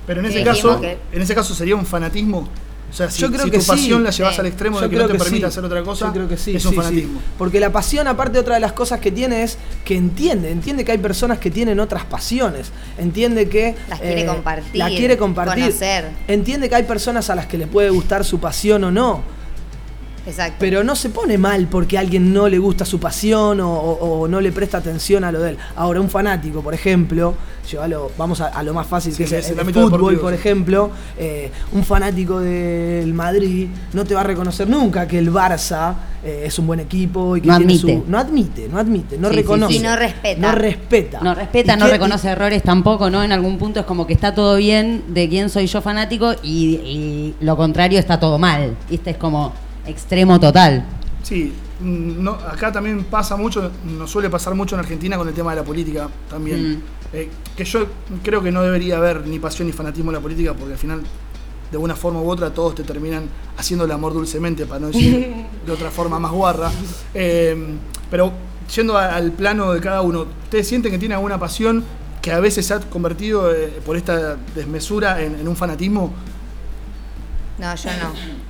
Pero en ese caso, que- en ese caso sería un fanatismo. O sea, si, yo creo si que tu pasión sí. la llevas al extremo Yo de que creo no te que permite sí. hacer otra cosa, Yo creo que sí. es un sí, sí. fanatismo. Porque la pasión, aparte, otra de las cosas que tiene es que entiende, entiende que hay personas que tienen otras pasiones. Entiende que. eh, Las quiere compartir, La quiere compartir. conocer. Entiende que hay personas a las que le puede gustar su pasión o no. Exacto. Pero no se pone mal porque a alguien no le gusta su pasión o, o- o no le presta atención a lo de él. Ahora, un fanático, por ejemplo, llévalo- vamos a, a lo más fácil Sí, que sí, es el, el fútbol, por ejemplo. eh, un fanático del Madrid no te va a reconocer nunca que el Barça eh, es un buen equipo y que No tiene admite. su- no admite, no admite, no Sí, reconoce. sí. Y no respeta. No respeta. No respeta, ¿Y no qué- reconoce errores tampoco, ¿no? En algún punto es como que está todo bien de quién soy yo fanático y, y lo contrario está todo mal. Este es como extremo total. Sí, mm, no, acá también pasa mucho, nos suele pasar mucho en Argentina con el tema de la política también. Mm. Eh, que yo creo que no debería haber ni pasión ni fanatismo en la política porque al final, de una forma u otra, todos te terminan haciendo el amor dulcemente, para no decir [laughs] de otra forma más guarra. Eh, pero yendo a- al plano de cada uno, ¿ustedes sienten que tienen alguna pasión que a veces se ha convertido eh, por esta desmesura en, en un fanatismo? No, yo no.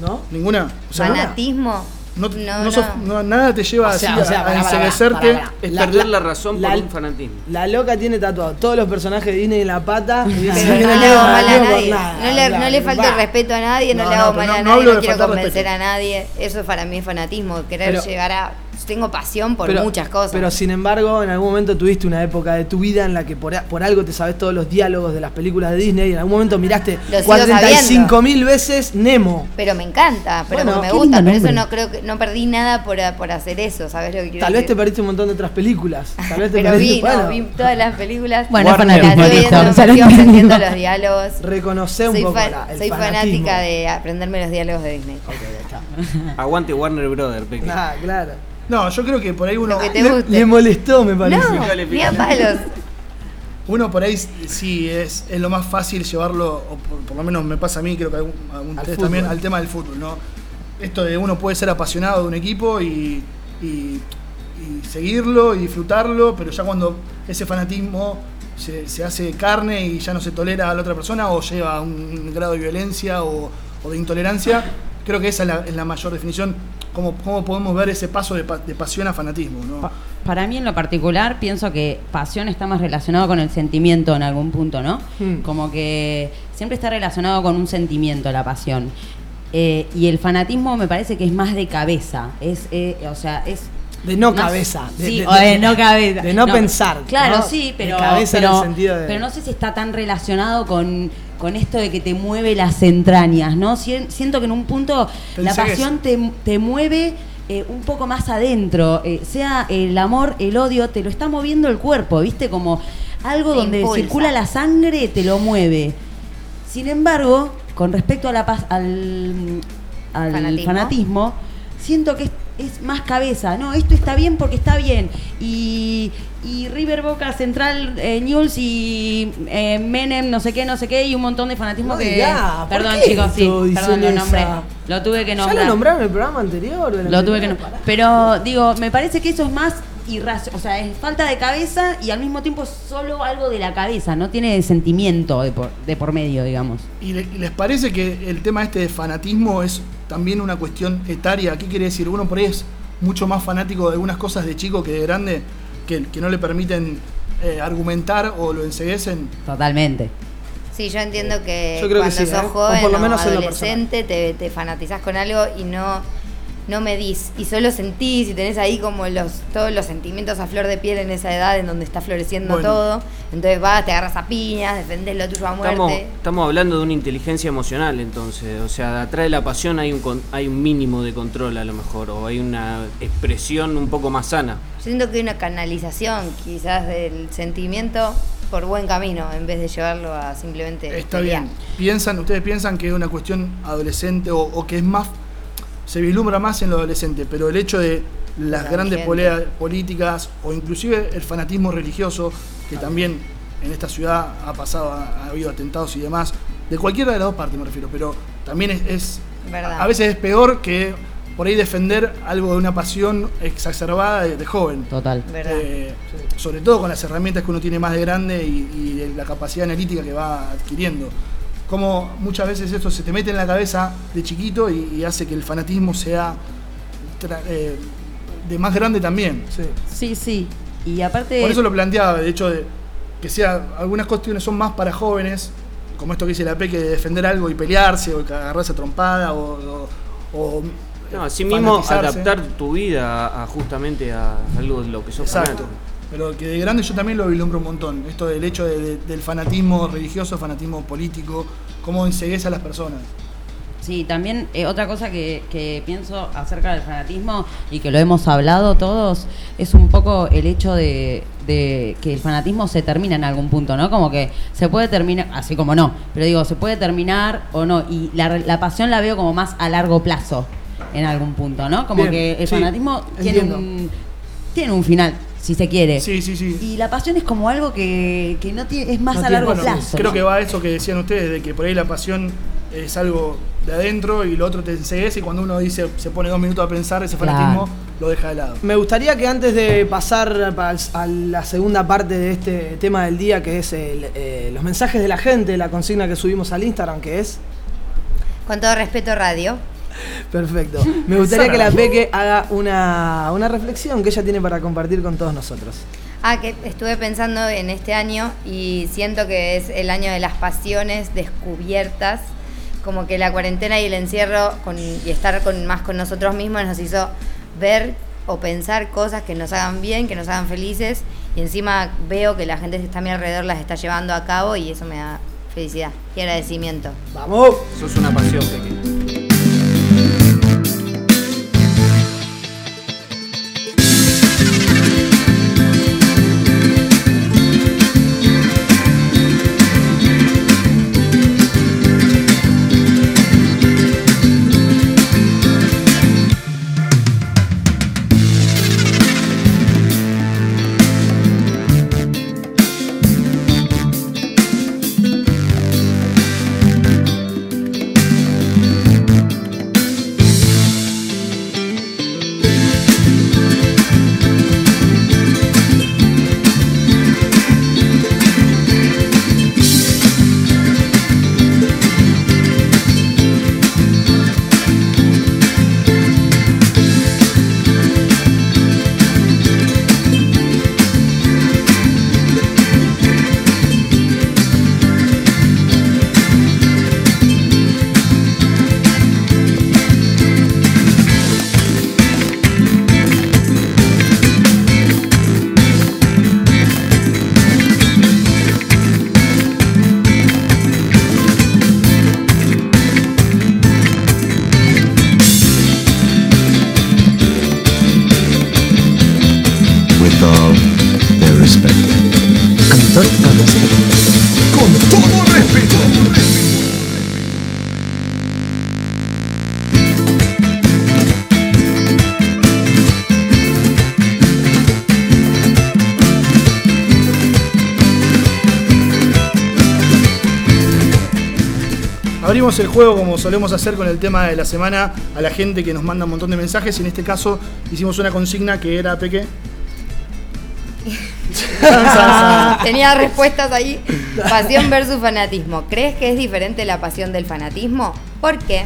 ¿No? ¿Ninguna? O sea, Fanatismo. no, No, no sos- no- nada te lleva O sea, así o sea, a, a pará, pará, enceguecerte. pará, pará. Es La- perder la- la, razón la- por un fanatismo. La loca tiene tatuado todos los personajes de Disney en la pata y dice no no le hago mal a nadie. No le, el respeto a nadie, no, le hago mal a nadie, no quiero convencer respeto. a nadie. Eso para mí es fanatismo, querer Pero- llegar a. Tengo pasión por Pero- muchas cosas. Pero sin embargo, en algún momento tuviste una época de tu vida en la que por, a- por algo te sabes todos los diálogos de las películas de Disney y en algún momento miraste Lo sigo 45 mil veces Nemo. Pero me encanta, pero Bueno, me gusta, pero eso no creo que no perdí nada por, por hacer eso, ¿sabes lo que quiero Tal vez te perdiste un montón de otras películas. [laughs] Tal vez te Pero perdiste, vi, bueno, no, vi todas las películas. Bueno, las fanatismo, ya los diálogos. Reconoce un soy poco fa- la- el soy fanatismo. fanática de aprenderme los diálogos de Disney. [laughs] Aguante Warner Brother, Peque. Ah, claro. No, yo creo que por ahí uno, Lo que te Le, guste. le molestó, me parece. No, ni a palos. uno por ahí sí es, es lo más fácil llevarlo, o por, por lo menos me pasa a mí, creo que a, algún- a Al ustedes fútbol. también, al tema del fútbol, ¿no? esto de uno puede ser apasionado de un equipo y, y- y seguirlo y disfrutarlo, pero ya cuando ese fanatismo se, se hace carne y ya no se tolera a la otra persona o lleva a un grado de violencia o, o de intolerancia, creo que esa es la, es la mayor definición, cómo, cómo podemos ver ese paso de, pa- de pasión a fanatismo. ¿no? Para mí en lo particular pienso que pasión está más relacionado con el sentimiento en algún punto, ¿no? Hmm. Como que siempre está relacionado con un sentimiento la pasión. Eh, y el fanatismo me parece que es más de cabeza, es, eh, o sea, es... De no cabeza, de- sí, de- o de no cabeza. de no pensar, Claro, ¿no? sí, De pero, cabeza en el sentido de- pero no sé si está tan relacionado con, con esto de que te mueve las entrañas, ¿no? Sien- Siento que en un punto la Pensé pasión te, te mueve eh, un poco más adentro, eh, sea el amor, el odio, te lo está moviendo el cuerpo, ¿viste? Como algo Te donde impulsa. circula la sangre te lo mueve. Sin embargo, con respecto a la paz, al, al Fanatismo. fanatismo. siento que es, es más cabeza, ¿no? Esto está bien porque está bien. Y, y River Boca Central eh, News y eh, Menem, no sé qué, no sé qué, y un montón de fanatismo No que. diga, ¿por perdón, qué chicos, sí, perdón, lo nombré. esa? Lo tuve que ¿Ya nombrar. lo nombraron en el programa anterior? el Lo tuve que anterior? no. Pero digo, me parece que eso es más irracional, o sea, es falta de cabeza y al mismo tiempo es solo algo de la cabeza, no tiene sentimiento de por, de por medio, digamos. ¿Y le- y les parece que el tema este de fanatismo es también una cuestión etaria? ¿Qué quiere decir? Uno por ahí es mucho más fanático de algunas cosas de chico que de grande que, que no le permiten eh, argumentar o lo enseguecen. Totalmente. Sí, yo entiendo que Yo creo que cuando sí, sos ¿eh? O joven por lo menos adolescente te, te fanatizás con algo y no, no medís. Y solo sentís y tenés ahí como los todos los sentimientos a flor de piel en esa edad en donde está floreciendo Bueno. todo. Entonces vas, te agarras a piñas, defendés lo tuyo a muerte. estamos hablando de una inteligencia emocional, entonces. O sea, atrás de la pasión hay un, con- hay un mínimo de control, a lo mejor, o hay una expresión un poco más sana. Yo siento que hay una canalización quizás del sentimiento por buen camino en vez de llevarlo a simplemente Está pelear. bien. ¿Piensan, ¿Ustedes piensan que es una cuestión adolescente o, o que es más, se vislumbra más en lo adolescente, pero el hecho de las La grandes gente. polea- políticas o inclusive el fanatismo religioso, que también en esta ciudad ha pasado, ha, ha habido atentados y demás, de cualquiera de las dos partes me refiero, pero también es, es- Verdad. a veces es peor que por ahí defender algo de una pasión exacerbada de, de joven. Total. Eh, sobre todo con las herramientas que uno tiene más de grande y, y de la capacidad analítica que va adquiriendo. Como muchas veces esto se te mete en la cabeza de chiquito y, y hace que el fanatismo sea tra- eh, de más grande también. Sí, sí. Y aparte. Por eso lo planteaba, de hecho, de que sea algunas cuestiones son más para jóvenes, como esto que dice la P, que de defender algo y pelearse o que agarrarse a trompada o, o, o No, así mismo adaptar tu vida a, a justamente a algo de lo que sos Exacto. fanático. Pero que de grande yo también lo vislumbro un montón. Esto del hecho de- de- del fanatismo religioso, fanatismo político, cómo enseguece a las personas. Sí, también eh, otra cosa que, que pienso acerca del fanatismo y que lo hemos hablado todos es un poco el hecho de, de que el fanatismo se termina en algún punto, ¿no? Como que se puede terminar, así como no, pero digo, se puede terminar o no. Y la, la pasión la veo como más a largo plazo en algún punto, ¿no? Como Bien, que el sí, fanatismo tiene un, tiene un final, si se quiere. Sí, sí, sí. Y la pasión es como algo que, que no tiene, es más No a tiene- largo bueno, plazo. Creo ¿no? que va a eso que decían ustedes, de que por ahí la pasión es algo de adentro y lo otro te enseguece y cuando uno dice se pone dos minutos a pensar, ese Claro. fanatismo lo deja de lado. Me gustaría que antes de pasar pa- a la segunda parte de este tema del día, que es el, eh, los mensajes de la gente, la consigna que subimos al Instagram, que es... Con todo respeto, radio. [laughs] Perfecto. Me gustaría que la Peque haga una, una reflexión que ella tiene para compartir con todos nosotros. Ah, que estuve pensando en este año y siento que es el año de las pasiones descubiertas. Como que la cuarentena y el encierro con- y estar con, más con nosotros mismos nos hizo ver o pensar cosas que nos hagan bien, que nos hagan felices. Y encima veo que la gente que está a mi alrededor las está llevando a cabo y eso me da felicidad y agradecimiento. ¡Vamos! Sos una pasión, Peque. Abrimos el juego como solemos hacer con el tema de la semana a la gente que nos manda un montón de mensajes y en este caso hicimos una consigna que era Peque. [laughs] Tenía respuestas ahí. Pasión versus fanatismo. ¿Crees que es diferente la pasión del fanatismo? ¿Por qué?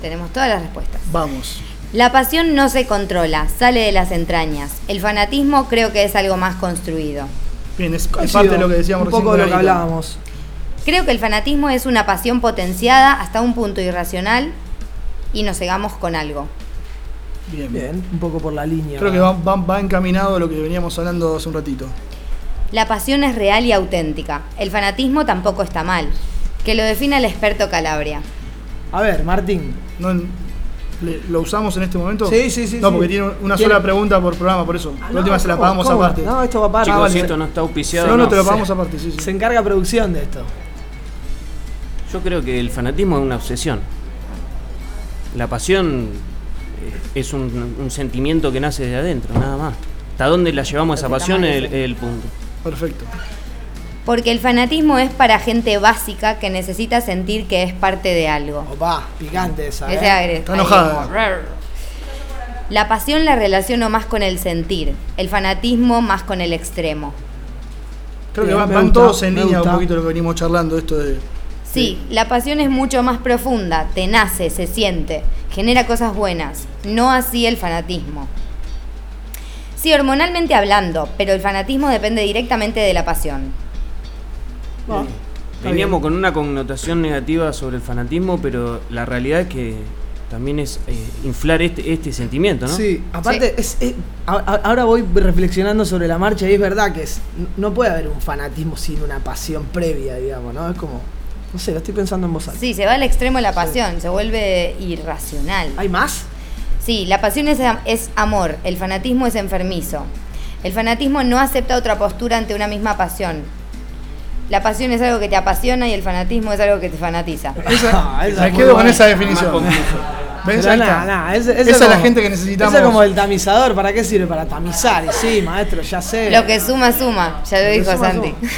Tenemos todas las respuestas. Vamos. La pasión no se controla, sale de las entrañas. El fanatismo creo que es algo más construido. Bien, es, parte de lo que decíamos un recién poco con de lo que hablábamos. Creo que el fanatismo es una pasión potenciada hasta un punto irracional y nos cegamos con algo. Bien. Bien, un poco por la línea. Creo que va, va- va encaminado a lo que veníamos hablando hace un ratito. La pasión es real y auténtica. El fanatismo tampoco está mal. Que lo defina el experto Calabria. A ver, Martín. No, ¿Lo usamos en este momento? Sí, sí, sí, No, sí. porque tiene una ¿Quiere- sola pregunta por programa, por eso. la no, última se la pagamos ¿Cómo? aparte. No, esto va aparte. Ah, Chicos, vale. si esto no está auspiciado. No, no, te lo Se- pagamos aparte, sí, sí. Se encarga producción de esto. Yo creo que el fanatismo es una obsesión. La pasión eh, es un, un sentimiento que nace de adentro, nada más. ¿Hasta dónde la llevamos esa pasión? Es el, punto. Perfecto. Porque el fanatismo es para gente básica que necesita sentir que es parte de algo. Opa, picante esa. ¿eh? agre- Está enojada. La pasión la relaciono más con el sentir, el fanatismo más con el extremo. Creo que van, van todos en línea un poquito lo que venimos charlando, esto de. Sí, la pasión es mucho más profunda, te nace, se siente, genera cosas buenas, no así el fanatismo. Sí, hormonalmente hablando, pero el fanatismo depende directamente de la pasión. Va, está Veníamos bien. con una connotación negativa sobre el fanatismo, pero la realidad es que también es eh, inflar este, este sentimiento, ¿no? Sí, aparte, Es, es- a- a- ahora voy reflexionando sobre la marcha y es verdad que es, no puede haber un fanatismo sin una pasión previa, digamos, ¿no? Es como, no sé, lo estoy pensando en voz alta. Sí, se va al extremo de la pasión, se vuelve irracional. ¿Hay más? Sí, la pasión es, am- es amor, el fanatismo es enfermizo. El fanatismo no acepta otra postura ante una misma pasión. La pasión es algo que te apasiona y el fanatismo es algo que te fanatiza. [laughs] Ah, esa Me quedo con esa definición. ¿Ves? Ahí ese- ese Esa es la gente que necesitamos. Ese es como el tamizador, ¿para qué sirve? Para tamizar, y sí, maestro, ya sé. Lo que suma, suma, ya lo dijo suma, Santi. suma.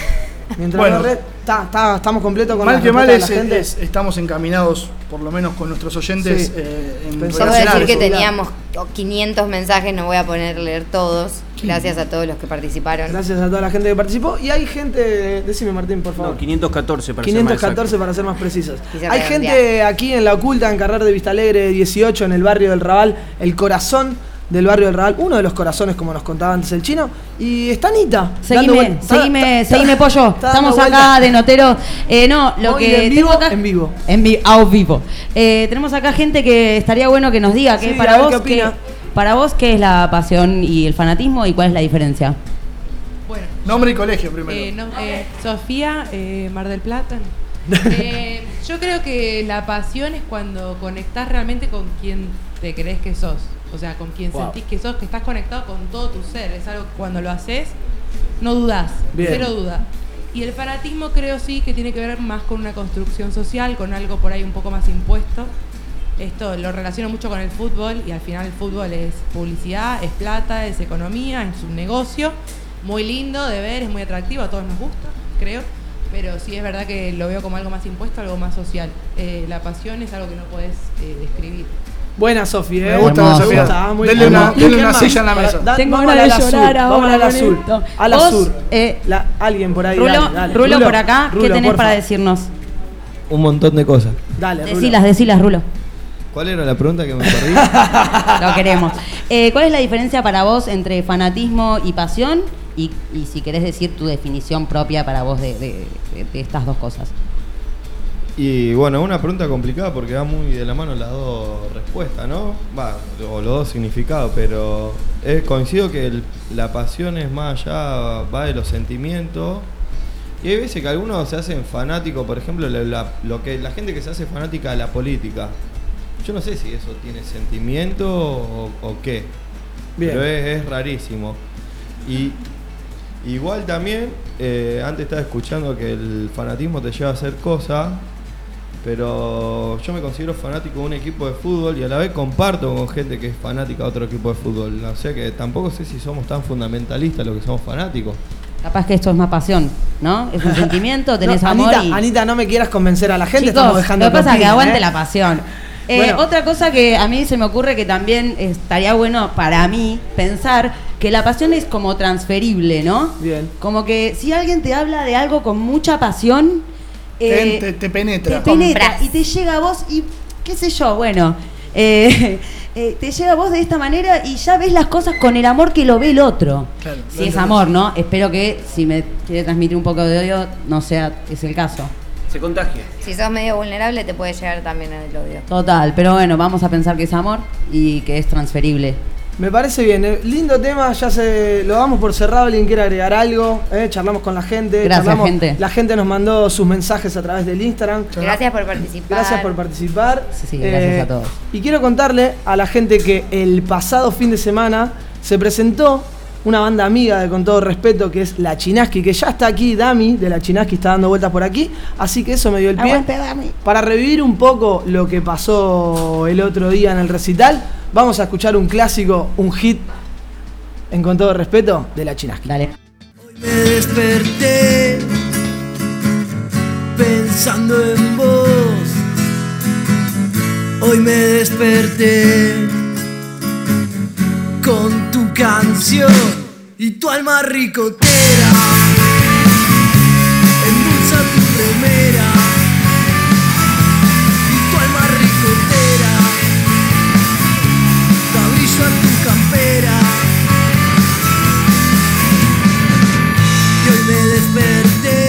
Mientras Bueno. re- ta- ta- estamos completos con Mal que mal es, de la gente. es- estamos encaminados, por lo menos con nuestros oyentes, Sí. eh, en decir que teníamos 500 mensajes, no voy a poner leer todos. Gracias a todos los que participaron. Gracias a toda la gente que participó. Y hay gente, decime Martín, por favor. No, 514 para ser más 514 para ser más precisos. Hay gente aquí en La Oculta, en Carrer de Vista Alegre 18, en el barrio del Raval, el corazón del barrio del Raval, uno de los corazones, como nos contaba antes el chino. Y está Anita. dando Seguime, seguime, está- seguime, pollo. Estamos acá de notero. Eh, no, lo que en tengo vivo, acá. en vivo. En vi- a vivo. Eh, tenemos acá gente que estaría bueno que nos diga Sí, que a para vos qué- para vos qué es la pasión y el fanatismo y cuál es la diferencia. Bueno, Nombre y colegio primero. eh, no, eh, Sofía, eh, Mar del Plata. [laughs] Eh, yo creo que la pasión es cuando conectás realmente con quien te crees que sos. O sea, con quien Wow. sentís que sos, que estás conectado con todo tu ser. Es algo que cuando lo haces, no dudás. Bien. Cero duda. Y el fanatismo creo sí que tiene que ver más con una construcción social, con algo por ahí un poco más impuesto. Esto lo relaciono mucho con el fútbol y al final el fútbol es publicidad, es plata, es economía, es un negocio. Muy lindo de ver, es muy atractivo, a todos nos gusta, creo. Pero sí es verdad que lo veo como algo más impuesto, algo más social. Eh, la pasión es algo que no puedes eh, describir. Buena, Sofía. Me eh. gusta vida. Está muy Denle bien. una, ¿Y denle quién una silla en la mesa. da- Tengo vamos ganas al de azul, llorar Vamos ahora al con azul. Al azul. eh, La- alguien por ahí. Rulo, dale, dale. Rulo, por acá, ¿qué tenés porfa. para decirnos? Un montón de cosas. Dale, Rulo. Decilas, decilas, Rulo. ¿Cuál era la pregunta que me [laughs] perdí? Lo queremos. Eh, ¿Cuál es la diferencia para vos entre fanatismo y pasión? Y, y si querés decir tu definición propia para vos de, de- de- de estas dos cosas. Y bueno, una pregunta complicada porque va muy de la mano las dos respuestas, ¿no? Va, o los dos significados, pero eh, coincido que el- la pasión es más allá, va de los sentimientos. Y hay veces que algunos se hacen fanáticos, por ejemplo, la, la- lo que la gente que se hace fanática de la política. Yo no sé si eso tiene sentimiento o, o qué. Bien. Pero es, es rarísimo. Y igual también, eh, antes estaba escuchando que el fanatismo te lleva a hacer cosas, pero yo me considero fanático de un equipo de fútbol y a la vez comparto con gente que es fanática de otro equipo de fútbol. O sea que tampoco sé si somos tan fundamentalistas los que somos fanáticos. Capaz que esto es más pasión, ¿no? Es un [laughs] sentimiento, tenés No, amor Anita, y... Anita, no me quieras convencer a la gente, Chicos, estamos dejando lo que pasa es que aguante ¿eh? la pasión. [laughs] Eh, Bueno. Otra cosa que a mí se me ocurre que también estaría bueno para mí pensar que la pasión es como transferible, ¿no? Bien. Como que si alguien te habla de algo con mucha pasión, eh, te- te penetra. te penetra y te llega a vos y qué sé yo, bueno, eh, [laughs] eh, te llega a vos de esta manera y ya ves las cosas con el amor que lo ve el otro. Claro, lo si es amor, ¿no? Espero que si me quiere transmitir un poco de odio, no sea es el caso. Se contagia. Si sos medio vulnerable, te puede llegar también el odio. Total, pero bueno, vamos a pensar que es amor y que es transferible. Me parece bien, eh, lindo tema, ya se lo damos por cerrado, alguien quiere agregar algo, eh, charlamos con la gente, Gracias, charlamos- gente. la gente nos mandó sus mensajes a través del Instagram. Gracias por participar. Gracias por participar. Sí, sí, gracias Eh, a todos. Y quiero contarle a la gente que el pasado fin de semana se presentó una banda amiga de Con Todo Respeto que es La Chinaski, que ya está aquí, Dami de La Chinaski está dando vueltas por aquí, así que eso me dio el pie. Aguante, Dami. Para revivir un poco lo que pasó el otro día en el recital, vamos a escuchar un clásico, un hit, en Con Todo Respeto, de La Chinaski. Dale. Me desperté pensando en vos. Hoy me desperté con canción y tu alma ricotera. Endulza tu remera y tu alma ricotera. Da a tu campera. Y hoy me desperté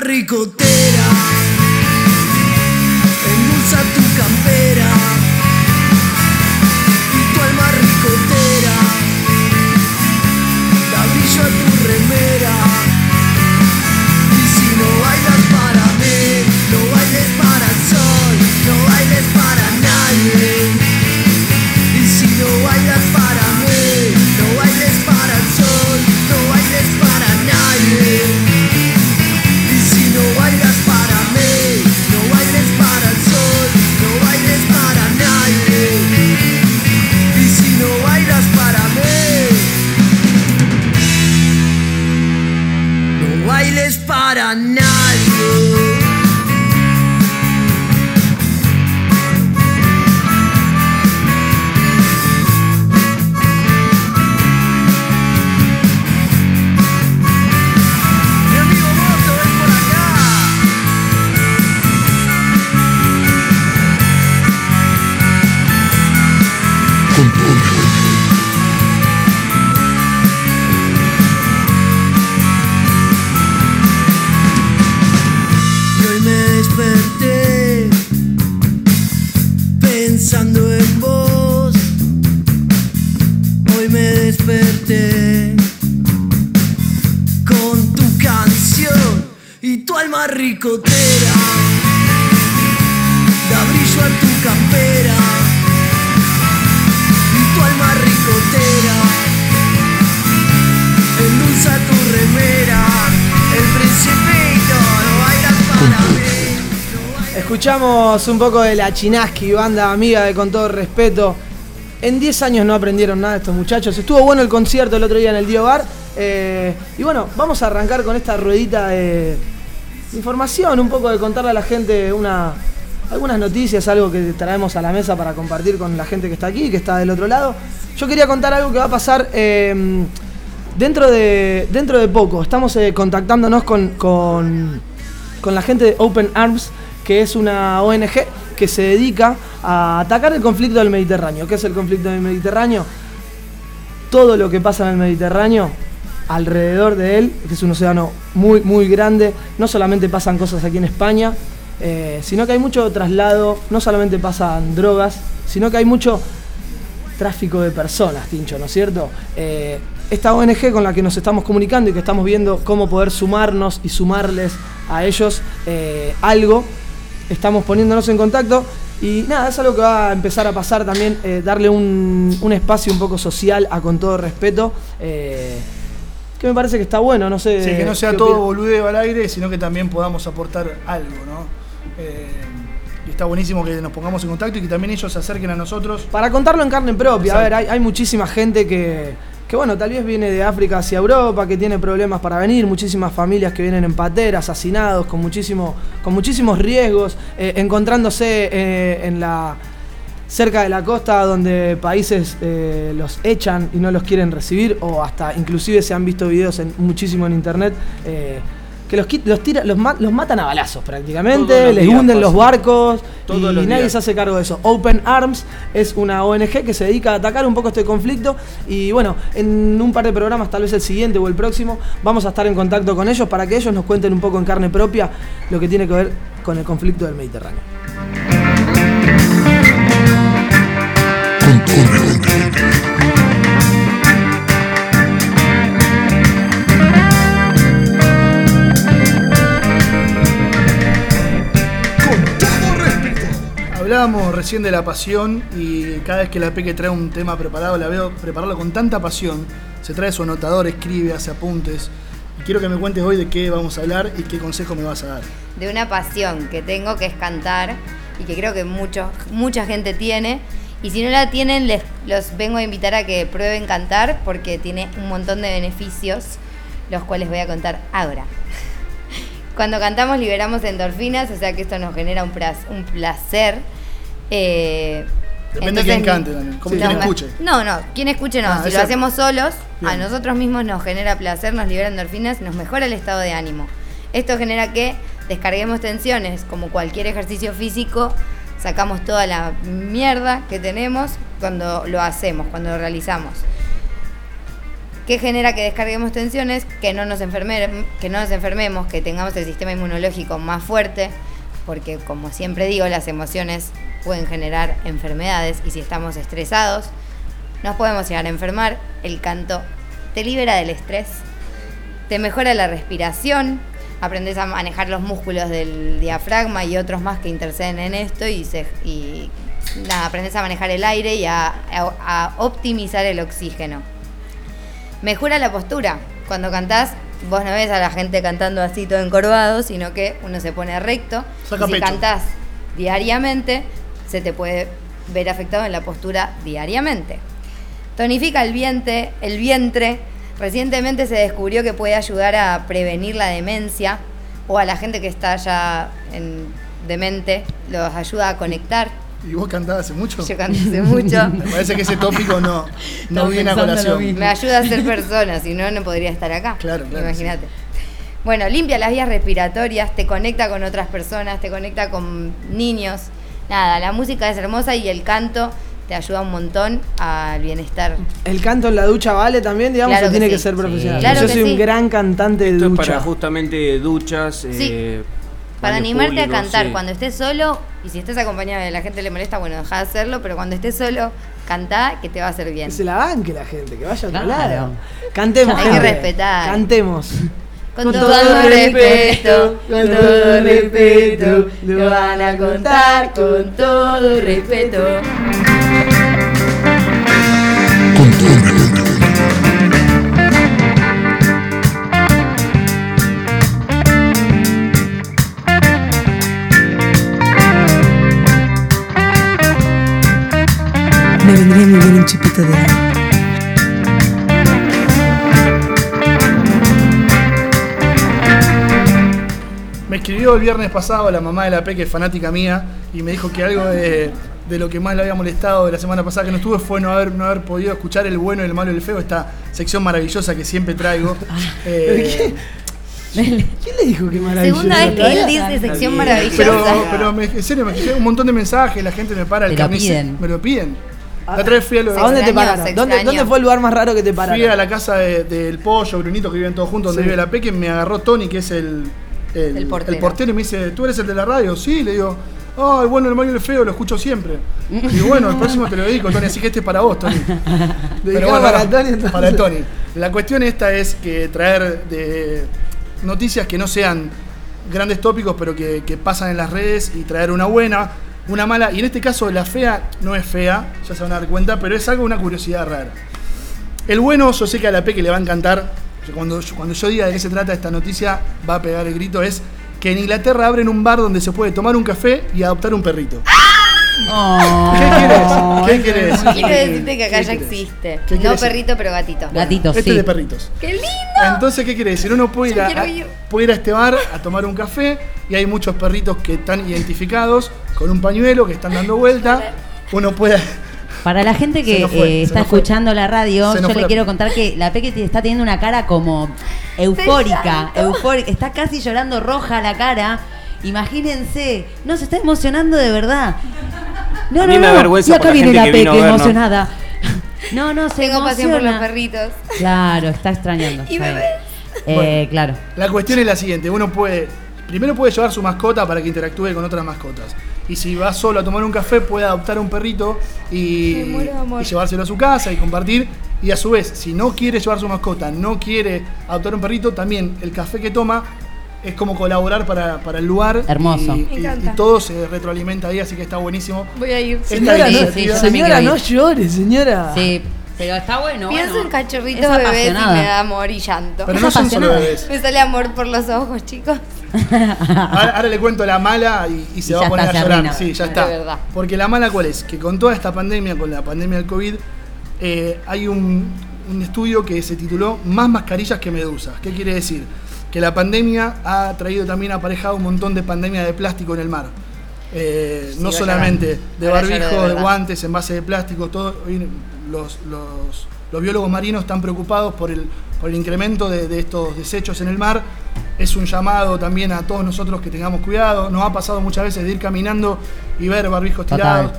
tu Escuchamos un poco de la Chinaski, banda amiga de Con Todo Respeto. En 10 años no aprendieron nada estos muchachos. Estuvo bueno el concierto el otro día en el Dio Bar. Eh, y bueno, vamos a arrancar con esta ruedita de información, un poco de contarle a la gente una, algunas noticias, algo que traemos a la mesa para compartir con la gente que está aquí, que está del otro lado. Yo quería contar algo que va a pasar eh, dentro, de, dentro de poco. Estamos eh, contactándonos con, con, con la gente de Open Arms, que es una ONG que se dedica a atacar el conflicto del Mediterráneo. ¿Qué es el conflicto del Mediterráneo? Todo lo que pasa en el Mediterráneo, alrededor de él, que es un océano muy, muy grande, no solamente pasan cosas aquí en España, eh, sino que hay mucho traslado, no solamente pasan drogas, sino que hay mucho tráfico de personas, Tincho, ¿no es cierto? Eh, esta ONG con la que nos estamos comunicando y que estamos viendo cómo poder sumarnos y sumarles a ellos eh, algo, estamos poniéndonos en contacto y nada, es algo que va a empezar a pasar también, eh, darle un, un espacio un poco social a con todo respeto. eh, que me parece que está bueno, no sé. Sí, que no sea todo boludeo al aire, sino que también podamos aportar algo, ¿no? Eh, y está buenísimo que nos pongamos en contacto y que también ellos se acerquen a nosotros. Para contarlo en carne propia, a ver, hay, hay muchísima gente que, que, bueno, tal vez viene de África hacia Europa, que tiene problemas para venir, muchísimas familias que vienen en pateras, asesinados, con, muchísimo, con muchísimos riesgos, eh, encontrándose eh, en la cerca de la costa donde países eh, los echan y no los quieren recibir, o hasta inclusive se han visto videos en, muchísimo en internet. Que los, los, tira- los, ma- los matan a balazos prácticamente, les hunden los barcos Todos y los nadie días. se hace cargo de eso. Open Arms es una ONG que se dedica a atacar un poco este conflicto y bueno, en un par de programas, tal vez el siguiente o el próximo, vamos a estar en contacto con ellos para que ellos nos cuenten un poco en carne propia lo que tiene que ver con el conflicto del Mediterráneo. Hablábamos recién de la pasión y cada vez que la Peque trae un tema preparado, la veo prepararlo con tanta pasión. Se trae su anotador, escribe, hace apuntes. Quiero que me cuentes hoy de qué vamos a hablar y qué consejo me vas a dar. de una pasión que tengo que es cantar y que creo que mucho, mucha gente tiene. Y si no la tienen, les, los vengo a invitar a que prueben cantar porque tiene un montón de beneficios, los cuales voy a contar ahora. [laughs] Cuando cantamos liberamos endorfinas, o sea que esto nos genera un placer. Eh, Depende de quién cante también, como quien escuche. No, no, quien escuche no. Ah, si lo hacemos solos, a nosotros mismos nos genera placer, nos libera endorfinas, nos mejora el estado de ánimo. Esto genera que descarguemos tensiones, como cualquier ejercicio físico, sacamos toda la mierda que tenemos cuando lo hacemos, cuando lo realizamos. ¿Qué genera que descarguemos tensiones? Que no, nos enferme- que no nos enfermemos, que tengamos el sistema inmunológico más fuerte, porque como siempre digo, las emociones pueden generar enfermedades y si estamos estresados, nos podemos llegar a enfermar. El canto te libera del estrés, te mejora la respiración, aprendes a manejar los músculos del diafragma y otros más que interceden en esto y, se, y nada, aprendes a manejar el aire y a, a- a optimizar el oxígeno. Mejora la postura. Cuando cantás, vos no ves a la gente cantando así todo encorvado, sino que uno se pone recto. Saca y si pecho. cantás diariamente, se te puede ver afectado en la postura diariamente. Tonifica el vientre, el vientre. Recientemente se descubrió que puede ayudar a prevenir la demencia o a la gente que está ya en demente, los ayuda a conectar. ¿Y vos cantás hace mucho? Yo canté hace mucho. [laughs] Me parece que ese tópico no, [laughs] no viene a colación. Me ayuda a ser persona, si no, no podría estar acá. Claro, claro, Imagínate. Bueno, limpia las vías respiratorias, te conecta con otras personas, te conecta con niños. Nada, la música es hermosa y el canto te ayuda un montón al bienestar. El canto en la ducha vale también, digamos, Claro o que tiene sí. que ser profesional. Claro Yo soy sí. un gran cantante de Esto es ducha. para justamente duchas. eh, Para animarte a cantar sí. cuando estés solo, y si estés acompañado y la gente le molesta, bueno, deja de hacerlo, pero cuando estés solo, cantá que te va a hacer bien. Que se la banque la gente, que vaya a otro Claro. lado. Cantemos. Hay que respetar. Cantemos. Con, todo, respeto, con todo respeto, lo van a contar con todo respeto. Me vendría muy bien un chupito de agua. Escribió el viernes pasado la mamá de la P, que es fanática mía, y me dijo que algo de, de lo que más le había molestado de la semana pasada que no estuve fue no haber, no haber podido escuchar el bueno, el malo y el feo, esta sección maravillosa que siempre traigo. [laughs] Eh, ¿Quién le dijo que maravilloso? Segunda vez que él dice sección maravillosa. pero, pero me- en serio, me escribieron un montón de mensajes, la gente me para el piden. Me lo piden. La otra vez fui a lo ¿A dónde te pararon? ¿Dónde, dónde fue el lugar más raro que te pararon? Fui a la casa de- del pollo, Brunito, que viven todos juntos, donde Sí. vive la Peque, me agarró Tony, que es el, el, El portero. y me dice, ¿tú eres el de la radio? Sí, le digo, ah, el bueno, el y el feo, lo escucho siempre. Y bueno, el próximo te lo dedico, Tony, así que este es para vos, Tony. [laughs] Dedicado para Tony, entonces. para Tony. La cuestión esta es que traer de noticias que no sean grandes tópicos, pero que, que pasan en las redes y traer una buena, una mala. Y en este caso, la fea no es fea, ya se van a dar cuenta, pero es algo, una curiosidad rara. El bueno, yo sé que a la P que le va a encantar cuando, yo- cuando yo diga de qué se trata esta noticia, va a pegar el grito, es que en Inglaterra abren un bar donde se puede tomar un café y adoptar un perrito. ¿Qué quieres? ¿Qué quieres? Quiero decirte que acá ¿Qué ya querés? existe. ¿Qué No querés? perrito, pero gatito. Gatitos, Este sí. de perritos. ¡Qué lindo! Entonces, ¿qué quiere decir? Uno puede ir, a, quiero a- ir. puede ir a este bar a tomar un café y hay muchos perritos que están identificados con un pañuelo que están dando vuelta. Uno puede. Para la gente que fue, eh, está escuchando la radio, yo le la- quiero contar que la Peque está teniendo una cara como eufórica, eufórica, está casi llorando roja la cara. Imagínense, no se está emocionando de verdad. No, A no, mí me no. avergüenza y por acá la viene la Peque emocionada. No, no, se Tengo pasión por los perritos. Claro, está extrañando. Y bebés. Eh, Bueno. claro. La cuestión es la siguiente: uno puede. Primero puede llevar su mascota para que interactúe con otras mascotas. Y si va solo a tomar un café, puede adoptar un perrito y, llevárselo a su casa y compartir. Y a su vez, si no quiere llevar su mascota, no quiere adoptar un perrito, también el café que toma es como colaborar para, para el lugar. Hermoso. Y, todo se retroalimenta ahí, así que está buenísimo. Voy a ir. Señora, no, sí, yo señora, no ir. llore, señora. Sí, pero está bueno. Pienso bueno. en cachorritos bebés y me da amor y llanto. Pero no son solo bebés. Me sale amor por los ojos, chicos. [laughs] Ahora, ahora le cuento la mala y, y se Y va a poner a llorar. Sí, ya está. verdad. Porque la mala cuál es? Que con toda esta pandemia, con la pandemia del COVID, eh, hay un, un estudio que se tituló Más mascarillas que medusas. ¿Qué quiere decir? Que la pandemia ha traído también aparejado un montón de pandemia de plástico en el mar. Eh, no solamente de barbijo, de de, guantes, en base de plástico, todo. los, los- los biólogos marinos están preocupados por el, por el incremento de, de estos desechos en el mar. Es un llamado también a todos nosotros que tengamos cuidado. Nos ha pasado muchas veces de ir caminando y ver barbijos Total. tirados.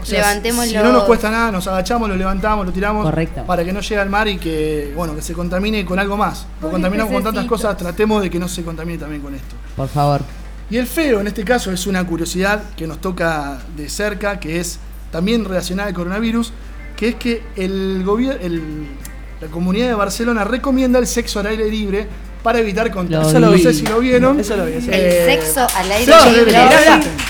O sea, Levantémoslo. Si no nos cuesta nada, nos agachamos, lo levantamos, lo tiramos Correcto. para que no llegue al mar y que, bueno, que se contamine con algo más. Lo contaminamos con tantas cosas, tratemos de que no se contamine también con esto. Por favor. Y el feo en este caso es una curiosidad que nos toca de cerca, que es también relacionada al coronavirus, que es que el gobierno, la comunidad de Barcelona recomienda el sexo al aire libre para evitar contagios. Eso lo No sé si lo vieron. Eso lo vi, eso El. Eh, sexo al aire libre.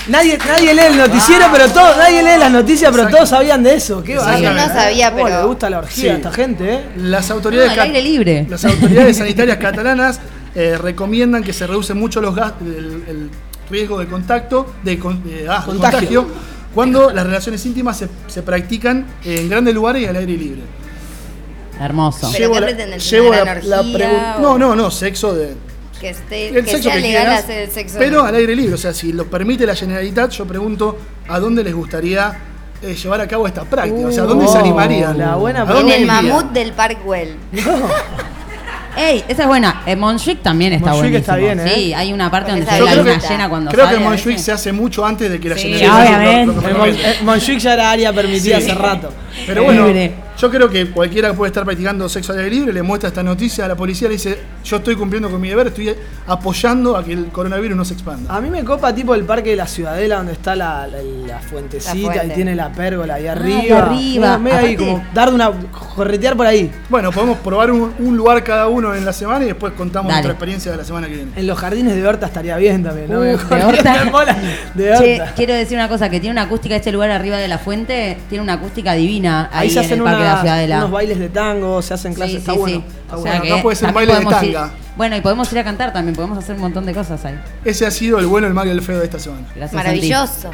nadie, nadie lee el noticiero, pero todos, nadie lee las noticias, pero Exacto. todos sabían de eso. Qué. Yo no sabía, ¿Cómo pero- le gusta la orgía Sí. a esta gente, ¿eh? Las autoridades, No, al aire libre. las autoridades sanitarias catalanas eh, recomiendan que se reduce mucho los gas- el, el riesgo de contacto, de, con- de- ah, contagio, cuando las relaciones íntimas se, se practican en grandes lugares y al aire libre. Hermoso. Pero ¿qué la- llevo la, gran la orgía pregun- o- No, no, no, sexo de. Que, esté, El que sexo sea que legal quieras, hacer el sexo. pero al aire libre. O sea, si lo permite la Generalitat, yo pregunto a dónde les gustaría eh, llevar a cabo esta práctica. o sea, ¿a dónde se Oh, animarían? la buena ¿A En el mamut del Park Güell. Ey, esa es buena. Eh, Montjuic también está Montjuic buenísimo. está bien, ¿eh? Sí, hay una parte Porque donde se ve la luna llena cuando Creo que sale. Montjuic se hace mucho antes de que la Sí, lo- obviamente. lo El, recomiende. Mon- el Montjuic ya era área permitida hace rato. Pero bueno, Libre. yo creo que cualquiera que puede estar practicando sexo al aire libre le muestra esta noticia a la policía, le dice, yo estoy cumpliendo con mi deber, estoy apoyando a que el coronavirus no se expanda. A mí me copa tipo el parque de la Ciudadela donde está la, la- la fuentecita fuente. y tiene la pérgola ahí Ah, arriba. de arriba. Ahí Aparte- como dar de una corretear por ahí. Bueno, podemos probar un, un lugar cada uno en la semana y después contamos Dale. nuestra experiencia de la semana que viene. En los jardines de Horta estaría bien también, ¿no? Uh, Me de Horta. [laughs] de Che, Horta. quiero decir una cosa, que tiene una acústica este lugar arriba de la fuente, tiene una acústica divina ahí, Ahí se en hacen el Parque de la unas- Ciudadela. unos bailes de tango, se hacen clases, Sí, está sí, bueno. está O bueno. Acá puede ser baile de ir- tanga. bueno, y podemos ir a cantar también, podemos hacer un montón de cosas ahí. Ese ha sido el bueno, el malo y el feo de esta semana. Gracias, Maravilloso.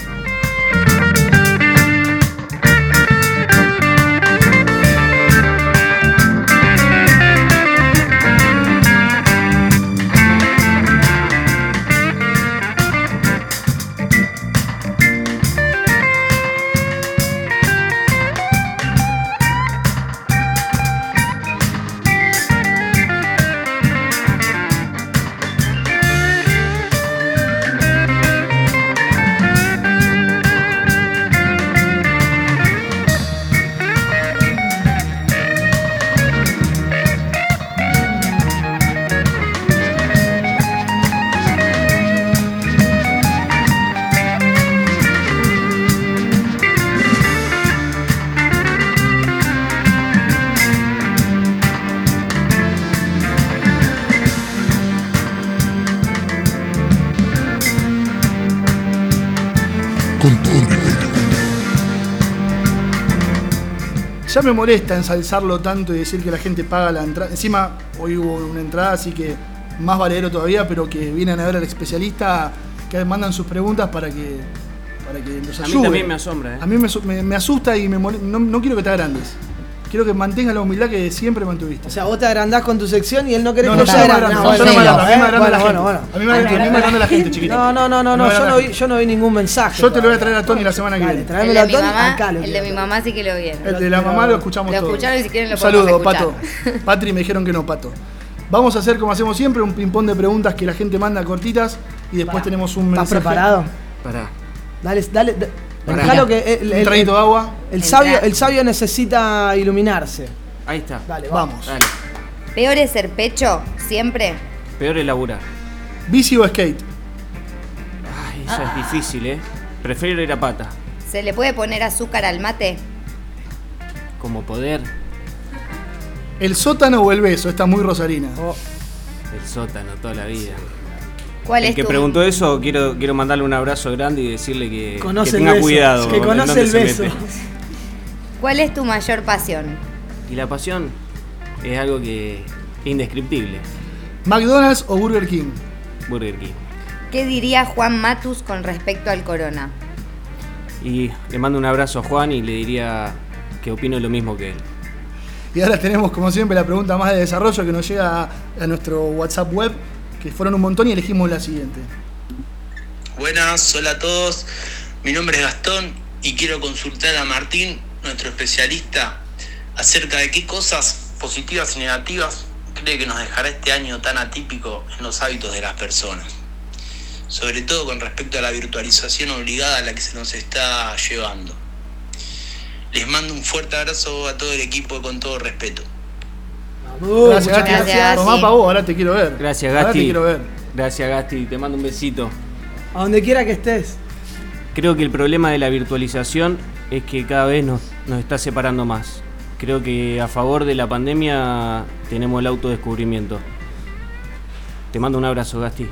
Ya me molesta ensalzarlo tanto y decir que la gente paga la entrada. Encima, hoy hubo una entrada, así que más valedero todavía, pero que vienen a ver al especialista, que mandan sus preguntas para que, para que los A ayude. mí también me asombra, ¿eh? A mí me, asu- me- me asusta y me no, no quiero que te agrandes. Quiero que mantengas la humildad que siempre mantuviste. O sea, vos te agrandás con tu sección y él no querés No, que no, yo no agrande. agrando, Ah, yo no me agrando, a mí me agranda la bueno, gente. bueno, A mí me agranda- a mí me agranda la gente, [laughs] chiquito. No, no, no, no, no, yo no vi, yo no vi ningún mensaje. Yo te lo voy a traer a Tony la semana que viene. de a mi Tony, mamá, acá lo el de mi mamá sí que lo vieron. El de la mamá lo escuchamos Lo todos. escucharon y si quieren lo podemos saludo. Pato. Patri me dijeron que no, Pato. Vamos a hacer como hacemos siempre, un ping-pong de preguntas que la gente manda cortitas y después tenemos un ¿Estás mensaje. preparado? Pará. Dale, dale. Pará. Que el, Un el- traguito de agua. El sabio, el sabio necesita iluminarse. Ahí está. Dale, Vamos. Dale. ¿Peor es ser pecho? ¿Siempre? Peor es laburar. ¿Bici o skate? Ay, eso es difícil, ¿eh? Prefiero ir a pata. ¿Se le puede poner azúcar al mate? Como poder. ¿El sótano o el beso? Esta es muy rosarina. El sótano toda la vida. ¿Cuál el es que tu preguntó eso, quiero, quiero mandarle un abrazo grande y decirle que, Conoce que el tenga beso, cuidado. que con conoce el beso. ¿Cuál es tu mayor pasión? Y la pasión es algo que indescriptible. ¿McDonald's o Burger King? Burger King. ¿Qué diría Juan Matus con respecto al corona? Y le mando un abrazo a Juan y le diría que opino lo mismo que él. Y ahora tenemos, como siempre, la pregunta más de desarrollo que nos llega a, a nuestro WhatsApp web, que fueron un montón y elegimos la siguiente. Buenas, hola a todos. Mi nombre es Gastón y quiero consultar a Martín, nuestro especialista, acerca de qué cosas positivas y negativas cree que nos dejará este año tan atípico en los hábitos de las personas. Sobre todo con respecto a la virtualización obligada a la que se nos está llevando. Les mando un fuerte abrazo a todo el equipo con todo respeto. Gracias, Gasti. gracias, Tomá Gasti. pa' vos, ahora te quiero ver. Gracias, Ahora te Gasti. quiero ver. Gracias, Gasti. Te mando un besito. A donde quiera que estés. Creo que el problema de la virtualización es que cada vez nos, nos está separando más. Creo que a favor de la pandemia tenemos el autodescubrimiento. Te mando un abrazo, Gasti.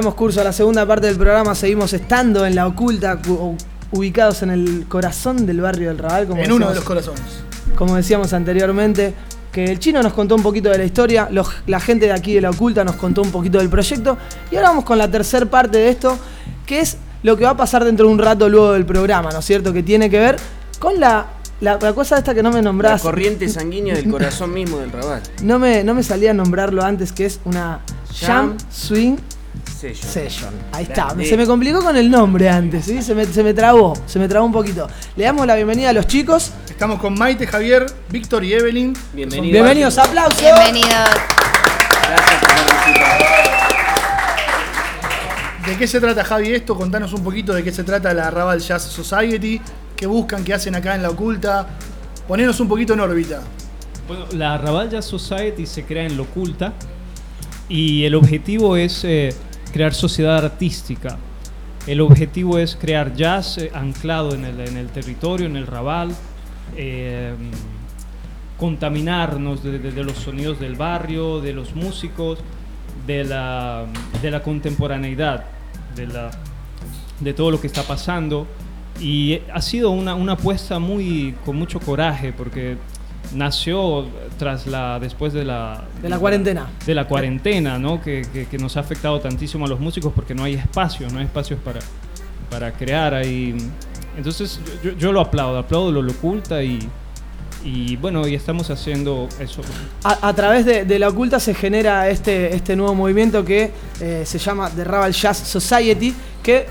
Damos curso a la segunda parte del programa. Seguimos estando en la oculta, cu- ubicados en el corazón del barrio del Raval. Como En uno de decíamos- los corazones. como decíamos anteriormente, que el chino nos contó un poquito de la historia, los- la gente de aquí de la oculta nos contó un poquito del proyecto, y ahora vamos con la tercera parte de esto, que es lo que va a pasar dentro de un rato luego del programa, ¿no es cierto? Que tiene que ver con la, la, la cosa esta que no me La nombrás. corriente sanguínea del corazón mismo del Rabat. [laughs] No me, no me salía a nombrarlo antes, que es una Jam Jam Swing Sello. Session. Ahí está. Grande. Se me complicó con el nombre antes, ¿sí? Se me, se me trabó, se me trabó un poquito. Le damos la bienvenida a los chicos. Estamos con Maite, Javier, Víctor y Evelyn. Bienvenidos. Bienvenidos, aplausos. Bienvenidos. Gracias por. ¿De qué se trata, Javi, esto? Contanos un poquito de qué se trata la Raval Jazz Society, qué buscan, qué hacen acá en la oculta. Ponenos un poquito en órbita. Bueno, la Raval Jazz Society se crea en lo oculta y el objetivo es eh, crear sociedad artística. El objetivo es crear jazz eh, anclado en el, en el territorio, en el Raval, eh, contaminarnos de, de- de los sonidos del barrio, de los músicos, de la, de la contemporaneidad, de la, de todo lo que está pasando. Y ha sido una, una apuesta muy, con mucho coraje, porque nació tras la, después de la... De la cuarentena. De la cuarentena, ¿no? Que, que- que nos ha afectado tantísimo a los músicos porque no hay espacio, no hay espacios para, para crear ahí. Entonces yo, yo lo aplaudo, aplaudo lo, lo oculta y, y bueno, y estamos haciendo eso. A, a través de, de la oculta se genera este, este nuevo movimiento que eh, se llama The Raval Jazz Society, que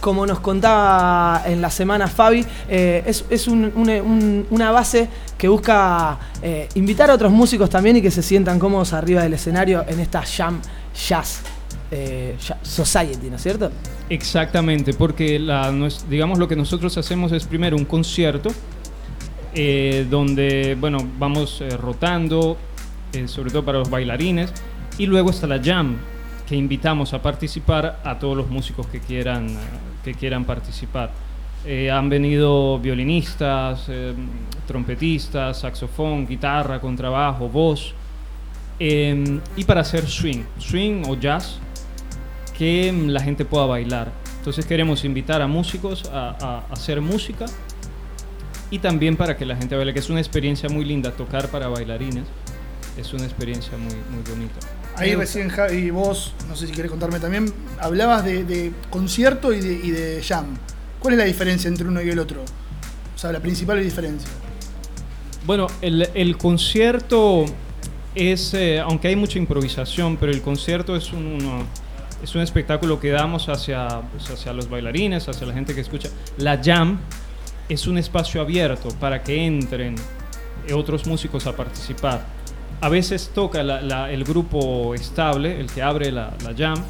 como nos contaba en la semana Fabi, eh, es, un- un- un- una base que busca eh, invitar a otros músicos también y que se sientan cómodos arriba del escenario en esta Jam Jazz eh, Society, ¿no es cierto? Exactamente, porque digamos lo que nosotros hacemos es primero un concierto donde, bueno, vamos rotando, sobre todo para los bailarines, y luego está la jam, que invitamos a participar a todos los músicos que quieran, que quieran participar. Eh, han venido violinistas, eh, trompetistas, saxofón, guitarra, contrabajo, voz, eh, y para hacer swing, swing o jazz, que mm, la gente pueda bailar. Entonces queremos invitar a músicos a- a hacer música y también para que la gente baile, que es una experiencia muy linda tocar para bailarines. Es una experiencia muy, muy bonita. Ahí recién Javi, vos, no sé si querés contarme también, hablabas de, de concierto y de, y de jam. ¿Cuál es la diferencia entre uno y el otro? O sea, la principal diferencia. Bueno, el, el concierto es, eh, aunque hay mucha improvisación, pero el concierto es un, uno- es un espectáculo que damos hacia, pues, hacia los bailarines, hacia la gente que escucha. La jam es un espacio abierto para que entren otros músicos a participar. A veces toca la- la- el grupo estable, el que abre la, la jam,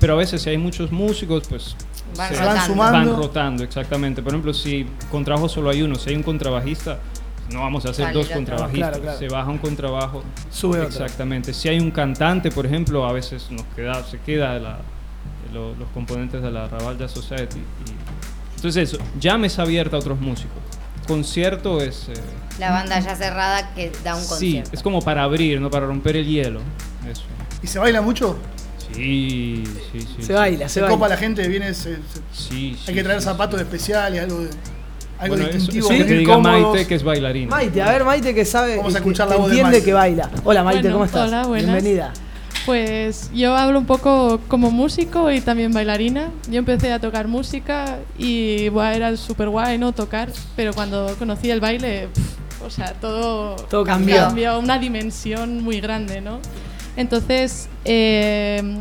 pero a veces si hay muchos músicos, pues Van se- rotando. Van sumando. van rotando, exactamente. Por ejemplo, si contrabajo solo hay uno, si hay un contrabajista, no vamos a hacer dos contrabajistas. Claro, claro. Se baja un contrabajo. Sube otro. Exactamente. Si hay un cantante, por ejemplo, a veces nos queda, se queda la- lo- los componentes de la Raval Jazz Society. y- entonces eso, jam es abierta a otros músicos. Concierto es... eh, La banda ya cerrada que da un sí, concierto. es como para abrir, ¿no? Para romper el hielo. Eso. ¿Y se baila mucho? Sí, sí, sí. Se baila, Se, se baila. copa la gente, viene. se- se- Sí, hay que traer zapatos especiales, algo, de- algo Bueno, eso- distintivo. eso que diga. Maite que es bailarina. Maite, a ver Maite que sabe, Vamos a que- escuchar la voz de entiende que baila. Hola Maite, Bueno, ¿cómo estás? hola, buenas. Bienvenida. Pues yo hablo un poco como músico y también bailarina. Yo empecé a tocar música y era súper guay, ¿no? Tocar, pero cuando conocí el baile, o sea, todo, Todo cambió. una dimensión muy grande, ¿no? Entonces, eh,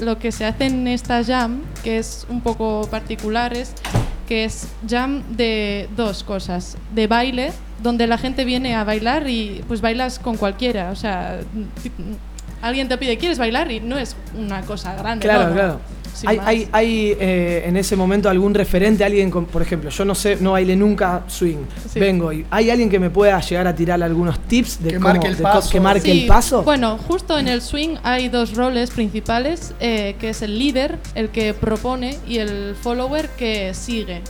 lo que se hace en esta jam, que es un poco particular, es que es jam de dos cosas. De baile, donde la gente viene a bailar y pues bailas con cualquiera. O sea, alguien te pide, ¿quieres bailar? Y no es una cosa grande. Claro, ¿no? claro. Sin ¿Hay, hay, hay, eh, en ese momento algún referente, alguien, con, por ejemplo, yo no sé, no bailé nunca swing, Sí. vengo y ¿hay alguien que me pueda llegar a tirar algunos tips de Que cómo, marque el de paso. que marque Sí, el paso? Bueno, justo en el swing hay dos roles principales, eh, que es el líder, el que propone, y el follower que sigue.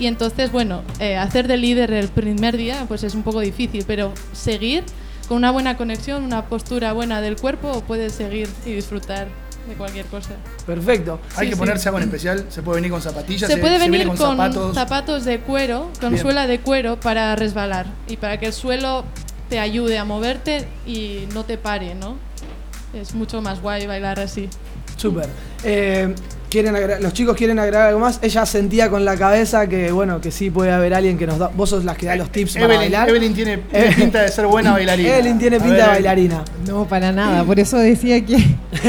Y entonces, bueno, eh, hacer de líder el primer día pues es un poco difícil, pero seguir con una buena conexión, una postura buena del cuerpo, puedes seguir y disfrutar de cualquier cosa. Perfecto. Hay Sí, que sí. ponerse algo en especial. Se puede venir con zapatillas. Se puede viene venir con, zapatos. zapatos. de cuero, con Bien. suela de cuero para resbalar y para que el suelo te ayude a moverte y no te pare, ¿no? Es mucho más guay bailar así. Súper. Eh, ¿quieren los chicos quieren agregar algo más. Ella sentía con la cabeza que bueno que sí puede haber alguien que nos da. Vos sos las que da los tips para Evelyn, bailar. Evelyn tiene, tiene pinta de ser buena bailarina. Evelyn tiene pinta de bailarina. No, para nada. Por eso decía que,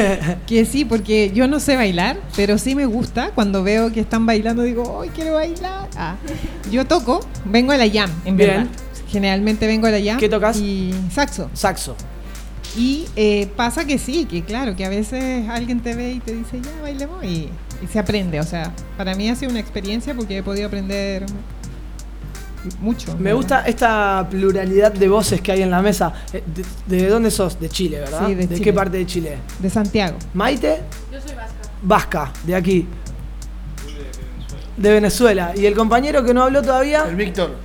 [laughs] que sí, porque yo no sé bailar, pero sí me gusta. Cuando veo que están bailando, digo, ¡ay, quiero bailar! Ah, yo toco, vengo a la jam, en Bien. verdad. Generalmente vengo a la jam. ¿Qué tocas? Y saxo. Saxo. Y eh, pasa que sí, que claro, que a veces alguien te ve y te dice, ya, bailemos, y, y se aprende. O sea, para mí ha sido una experiencia porque he podido aprender mucho. Me ¿verdad? gusta esta pluralidad de voces que hay en la mesa. Eh, ¿De, de dónde sos? De Chile, ¿verdad? Sí, de qué Chile. parte de Chile? De Santiago. Maite, Yo soy vasca. vasca, de aquí. De Venezuela. ¿Y el compañero que no habló todavía? El Víctor.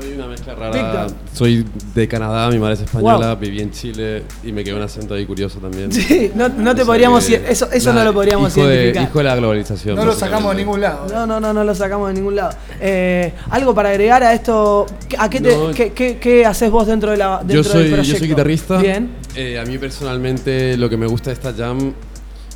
Soy una mezcla rara. Soy de Canadá, mi madre es española, Wow. viví en Chile y me quedó un acento ahí curioso también. Sí, no, no te O sea podríamos que, ir- eso, eso nada, no lo podríamos hijo de, identificar. hijo de la globalización. No lo sacamos de ningún lado. No, no, no, no lo sacamos de ningún lado. Eh, algo para agregar a esto. ¿A qué, te, No. qué, qué- qué haces vos dentro de la dentro Yo del soy, yo proyecto? soy guitarrista. Bien. Eh, a mí personalmente lo que me gusta de esta jam,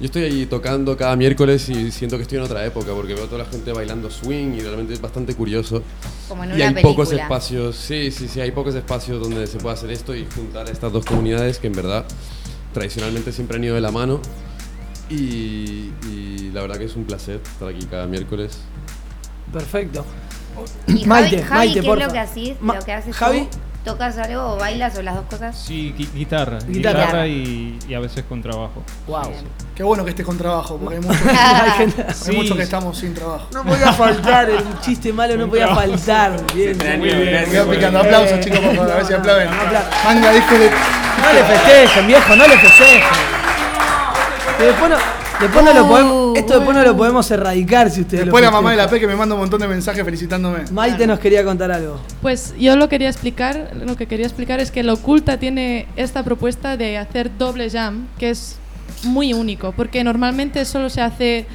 yo estoy ahí tocando cada miércoles y siento que estoy en otra época porque veo a toda la gente bailando swing y realmente es bastante curioso. Como en y una hay pocos espacios, sí, sí, sí, hay pocos espacios donde se pueda hacer esto y juntar a estas dos comunidades que en verdad tradicionalmente siempre han ido de la mano. Y, y la verdad que es un placer estar aquí cada miércoles. Perfecto. Y Maite, Javi, Javi, Maite, ¿qué es lo que haces? Ma- lo que haces Javi. tú? ¿Tocas algo o bailas o las dos cosas? Sí, gui- guitarra. Guitarra. Guitarra, y, y a veces con trabajo. Wow. Qué bueno que estés con trabajo, porque hay muchos, [laughs] Hay Sí. muchos que estamos sin trabajo. No podía faltar, el chiste malo no podía faltar. Bien, Muy bien, bien, me quedo picando. Aplausos, chicos, por favor, a ver si aplauden. Manga disco de. No le festejen, viejo, no le festejen. Que Después no, después no lo podemos, esto después no lo podemos erradicar si ustedes Después lo la mamá de la. P que me manda un montón de mensajes felicitándome. Maite nos quería contar algo. Pues yo lo quería explicar, lo que quería explicar es que la Oculta tiene esta propuesta de hacer doble jam, que es muy único, porque normalmente solo se hace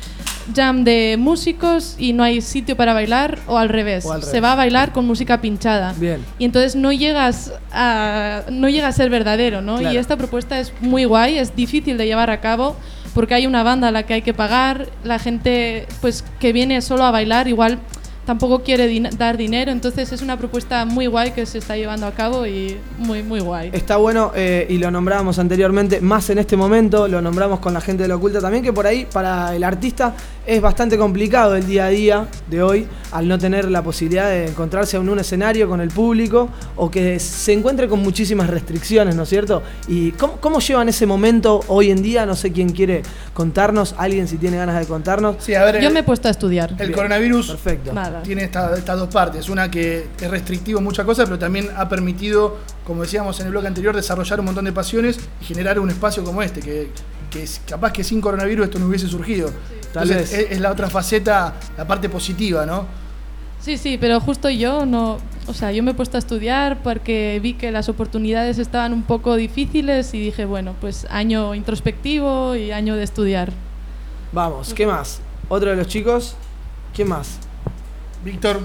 jam de músicos y no hay sitio para bailar o al revés. O al Se revés. va a bailar con música pinchada. Bien. Y entonces no llegas a no llega a ser verdadero, ¿no? Claro. Y esta propuesta es muy guay, es difícil de llevar a cabo porque hay una banda a la que hay que pagar, la gente pues que viene solo a bailar igual tampoco quiere din- dar dinero, entonces es una propuesta muy guay que se está llevando a cabo y muy muy guay. Está bueno eh, y lo nombrábamos anteriormente, más en este momento, lo nombramos con la gente de la oculta también, que por ahí para el artista es bastante complicado el día a día de hoy al no tener la posibilidad de encontrarse en un escenario con el público o que se encuentre con muchísimas restricciones, ¿no es cierto? ¿Y cómo, cómo llevan ese momento hoy en día? No sé quién quiere contarnos, alguien si tiene ganas de contarnos. Sí, a ver, Yo el- me he puesto a estudiar. El Bien. coronavirus Perfecto. Nada. tiene esta- estas dos partes. Una que es restrictivo en muchas cosas, pero también ha permitido, como decíamos en el bloque anterior, desarrollar un montón de pasiones y generar un espacio como este, que, que es, capaz que sin coronavirus esto no hubiese surgido. Tal Entonces, vez. Es, es la otra faceta, la parte positiva, ¿no? Sí, sí, pero justo yo no, o sea, yo me he puesto a estudiar porque vi que las oportunidades estaban un poco difíciles y dije, bueno, pues año introspectivo y año de estudiar. Vamos, ¿qué más? ¿Otro de los chicos? ¿Quién más? Víctor,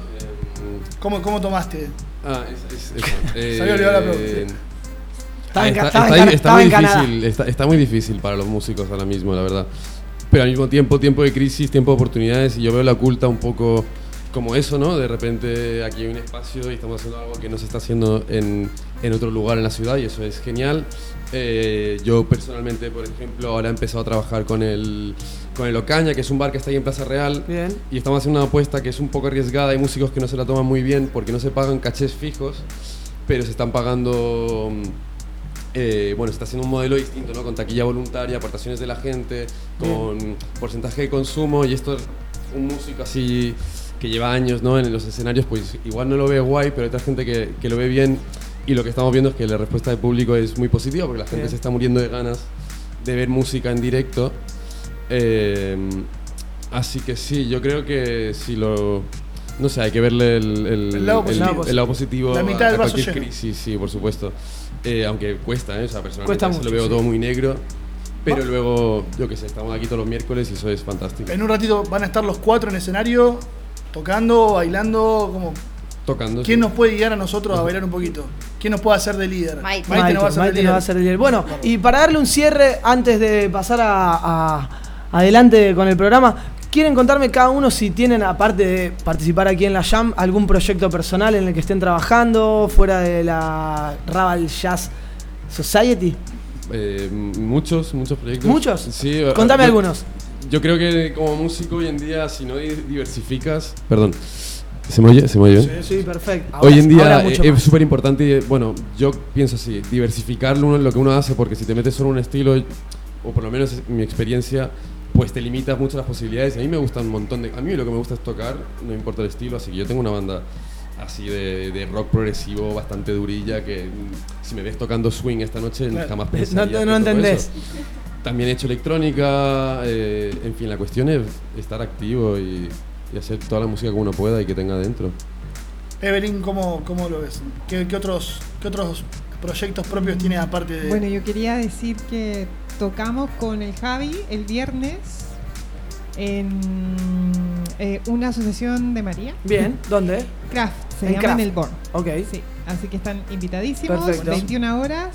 ¿cómo, cómo tomaste? Ah, es, es- eso. [laughs] Se había olvidado la pregunta. Ah, está, muy difícil, está, muy difícil para los músicos ahora mismo, la verdad. Pero al mismo tiempo, tiempo de crisis, tiempo de oportunidades, y yo veo la oculta un poco como eso, ¿no? De repente aquí hay un espacio y estamos haciendo algo que no se está haciendo en, en otro lugar en la ciudad, y eso es genial. Eh, yo personalmente, por ejemplo, ahora he empezado a trabajar con el, con el Ocaña, que es un bar que está ahí en Plaza Real. Bien. Y estamos haciendo una apuesta que es un poco arriesgada. Hay músicos que no se la toman muy bien porque no se pagan cachés fijos, pero se están pagando. mm, eh, bueno, está haciendo un modelo distinto, ¿no? Con taquilla voluntaria, aportaciones de la gente, con porcentaje de consumo. Y esto, un músico así que lleva años ¿no? en los escenarios, pues igual no lo ve guay, pero hay otra gente que, que lo ve bien. Y lo que estamos viendo es que la respuesta del público es muy positiva porque la gente Bien. se está muriendo de ganas de ver música en directo. Eh, así que sí, yo creo que si lo. No sé, hay que verle el, el- El lado el- positivo. lado positivo La a- mitad a, del vaso cualquier lleno. crisis, sí, por supuesto. Eh, aunque cuesta, ¿eh? O sea, personalmente Cuesta a veces mucho, lo veo sí. todo muy negro. Pero Va- luego, yo qué sé, estamos aquí todos los miércoles y eso es fantástico. En un ratito van a estar los cuatro en escenario, tocando, bailando, como... Tocando. ¿Quién sí. nos puede guiar a nosotros a bailar un poquito? ¿Quién nos puede hacer de líder? Maite. Maite, nos va a hacer de Maite líder. nos va a hacer de líder. Bueno, y para darle un cierre antes de pasar a, a- adelante con el programa, ¿quieren contarme cada uno si tienen, aparte de participar aquí en la Jam, algún proyecto personal en el que estén trabajando, fuera de la Raval Jazz Society? Eh, muchos, muchos proyectos. ¿Muchos? Sí. Contame yo- algunos. Yo creo que como músico hoy en día, si no di- diversificas. Perdón. ¿Se me oye? ¿Se me oye bien? Sí, perfecto. Hoy Ahora- en día eh, es súper importante, bueno, yo pienso así, diversificar uno- lo que uno hace, porque si te metes solo en un estilo, o por lo menos es mi experiencia, pues te limitas mucho las posibilidades. A mí me gusta un montón de... A mí lo que me gusta es tocar, no importa el estilo, así que yo tengo una banda así de, de rock progresivo bastante durilla que mm, si me ves tocando swing esta noche Claro. jamás No- pensaría no toco entendés. eso. También he hecho electrónica, eh, en fin, la cuestión es estar activo y, y hacer toda la música que uno pueda y que tenga dentro. Evelyn, ¿cómo, cómo lo ves? ¿Qué, qué otros, ¿Qué otros proyectos propios tienes aparte de.? Bueno, yo quería decir que tocamos con el Javi el viernes en eh, una asociación de María. Bien, ¿dónde? Craft, se En llama Craft. en el Born. Ok. Sí, así que están invitadísimos, Perfecto. 21 horas.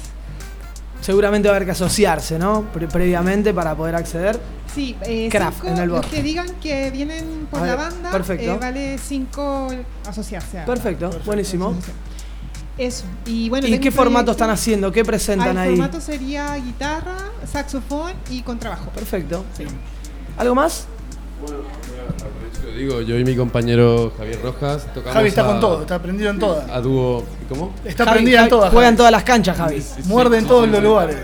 Seguramente va a haber que asociarse, ¿no? Pre- previamente para poder acceder. Sí, eh, Craft cinco- en el los Born. que digan que vienen por la banda, perfecto. eh, vale 5 asociarse. Perfecto, buenísimo. Eso. Y bueno, ¿Y qué formato están haciendo? ¿Qué presentan Ah, ahí? El formato sería guitarra, saxofón y contrabajo. Perfecto. ¿Algo más? Yo digo, yo y mi compañero Javier Rojas tocamos Javi está a- con todo, está prendido en todas. A dúo, ¿cómo? Está Javi- prendida en todas. Juega en todas las canchas, Javi. Muerde en todos los lugares.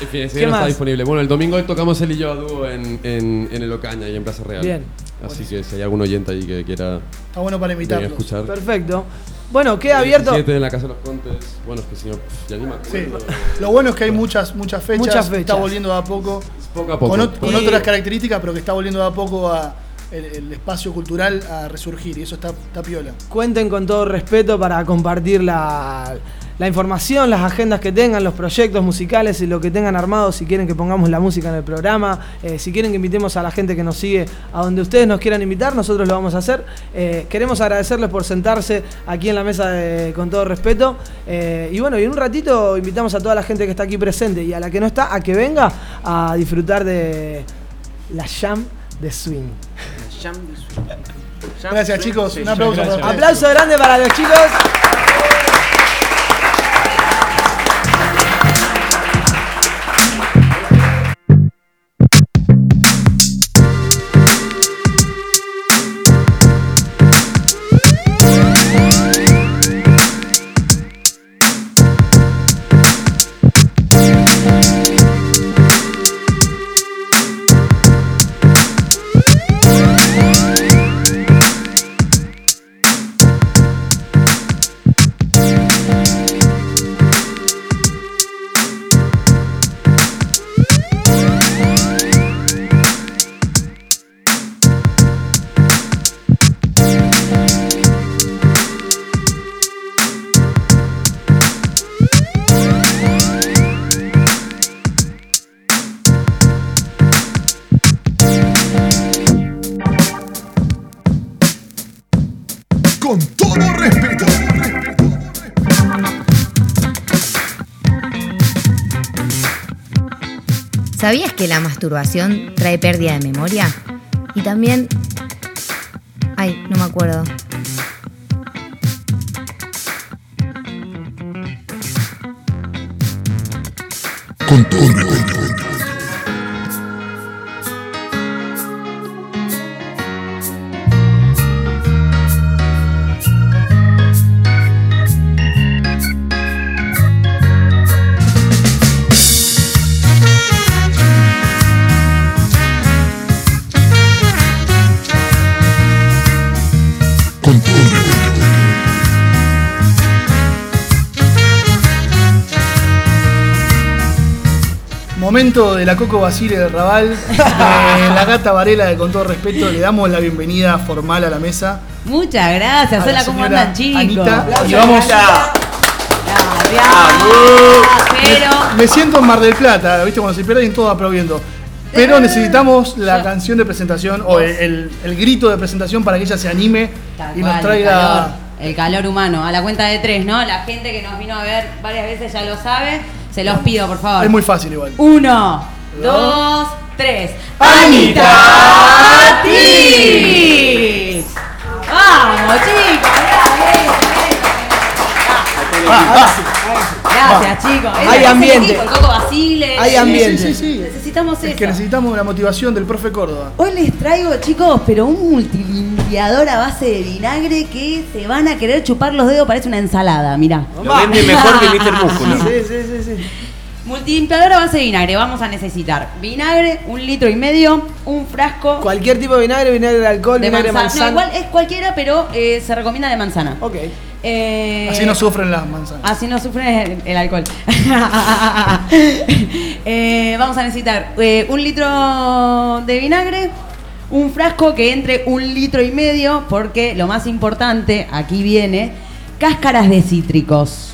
En fin, ese ¿Qué día no más? está disponible. Bueno, el domingo tocamos él y yo a dúo en, en, en el Ocaña y en Plaza Real. Bien. Así que si hay algún oyente ahí que quiera Está bueno para invitarlos. escuchar. Perfecto. Bueno, queda abierto. 17 en la Casa de los Contes. Bueno, es que si no, pff, ya ni me Sí. Lo bueno es que hay muchas, muchas fechas. Muchas Está fechas. volviendo de a poco. Poco a poco. Con, ot- con Y- otras características, pero que está volviendo de a poco a el, el espacio cultural a resurgir. Y eso está, está piola. Cuenten con todo respeto para compartir la, la información, las agendas que tengan, los proyectos musicales y lo que tengan armado, si quieren que pongamos la música en el programa, eh, si quieren que invitemos a la gente que nos sigue a donde ustedes nos quieran invitar, nosotros lo vamos a hacer. Eh, queremos agradecerles por sentarse aquí en la mesa de- con todo respeto. Eh, y bueno, y en un ratito invitamos a toda la gente que está aquí presente y a la que no está a que venga a disfrutar de la jam de swing. Gracias, chicos. Un aplauso. Aplauso grande para los chicos. ¿Sabías que la masturbación trae pérdida de memoria? Y también... Ay, no me acuerdo. Momento de la Coco Basile del Raval, de la gata Varela de Con todo respeto, le damos la bienvenida formal a la mesa. Muchas gracias. Hola, ¿cómo andan, chicos? Anita, y vamos- Pero. Me siento en Mar del Plata, ¿viste? Cuando se pierden todos aplaudiendo. Pero necesitamos la canción de presentación o el, el- el grito de presentación para que ella se anime Tal y cual, nos El calor, traiga. el calor humano. A la cuenta de tres, ¿no? La gente que nos vino a ver varias veces ya lo sabe. Se los pido, por favor. Es muy fácil igual. Uno, dos, tres. ¡Anita Tis! ¡Vamos, chicos! Gracias, chicos. Hay el ambiente. equipo, el Coco Basile. Hay ambiente. Sí, sí, sí. Necesitamos Es eso. que necesitamos la motivación del profe Córdoba. Hoy les traigo, chicos, pero un multilimpiador a base de vinagre que se van a querer chupar los dedos, parece una ensalada, mirá. Lo vende mejor que Mr. Músculo. [laughs] Sí, sí, sí, sí. Multilimpiador a base de vinagre, vamos a necesitar vinagre, un litro y medio, un frasco Cualquier tipo de vinagre, vinagre de alcohol, de vinagre de manzana. manzana. No, igual es cualquiera, pero eh, se recomienda de manzana. Ok. Eh, Así no sufren las manzanas. Así no sufre el, el alcohol. [laughs] Eh, vamos a necesitar eh, un litro de vinagre, un frasco que entre un litro y medio, porque lo más importante, aquí viene, cáscaras de cítricos.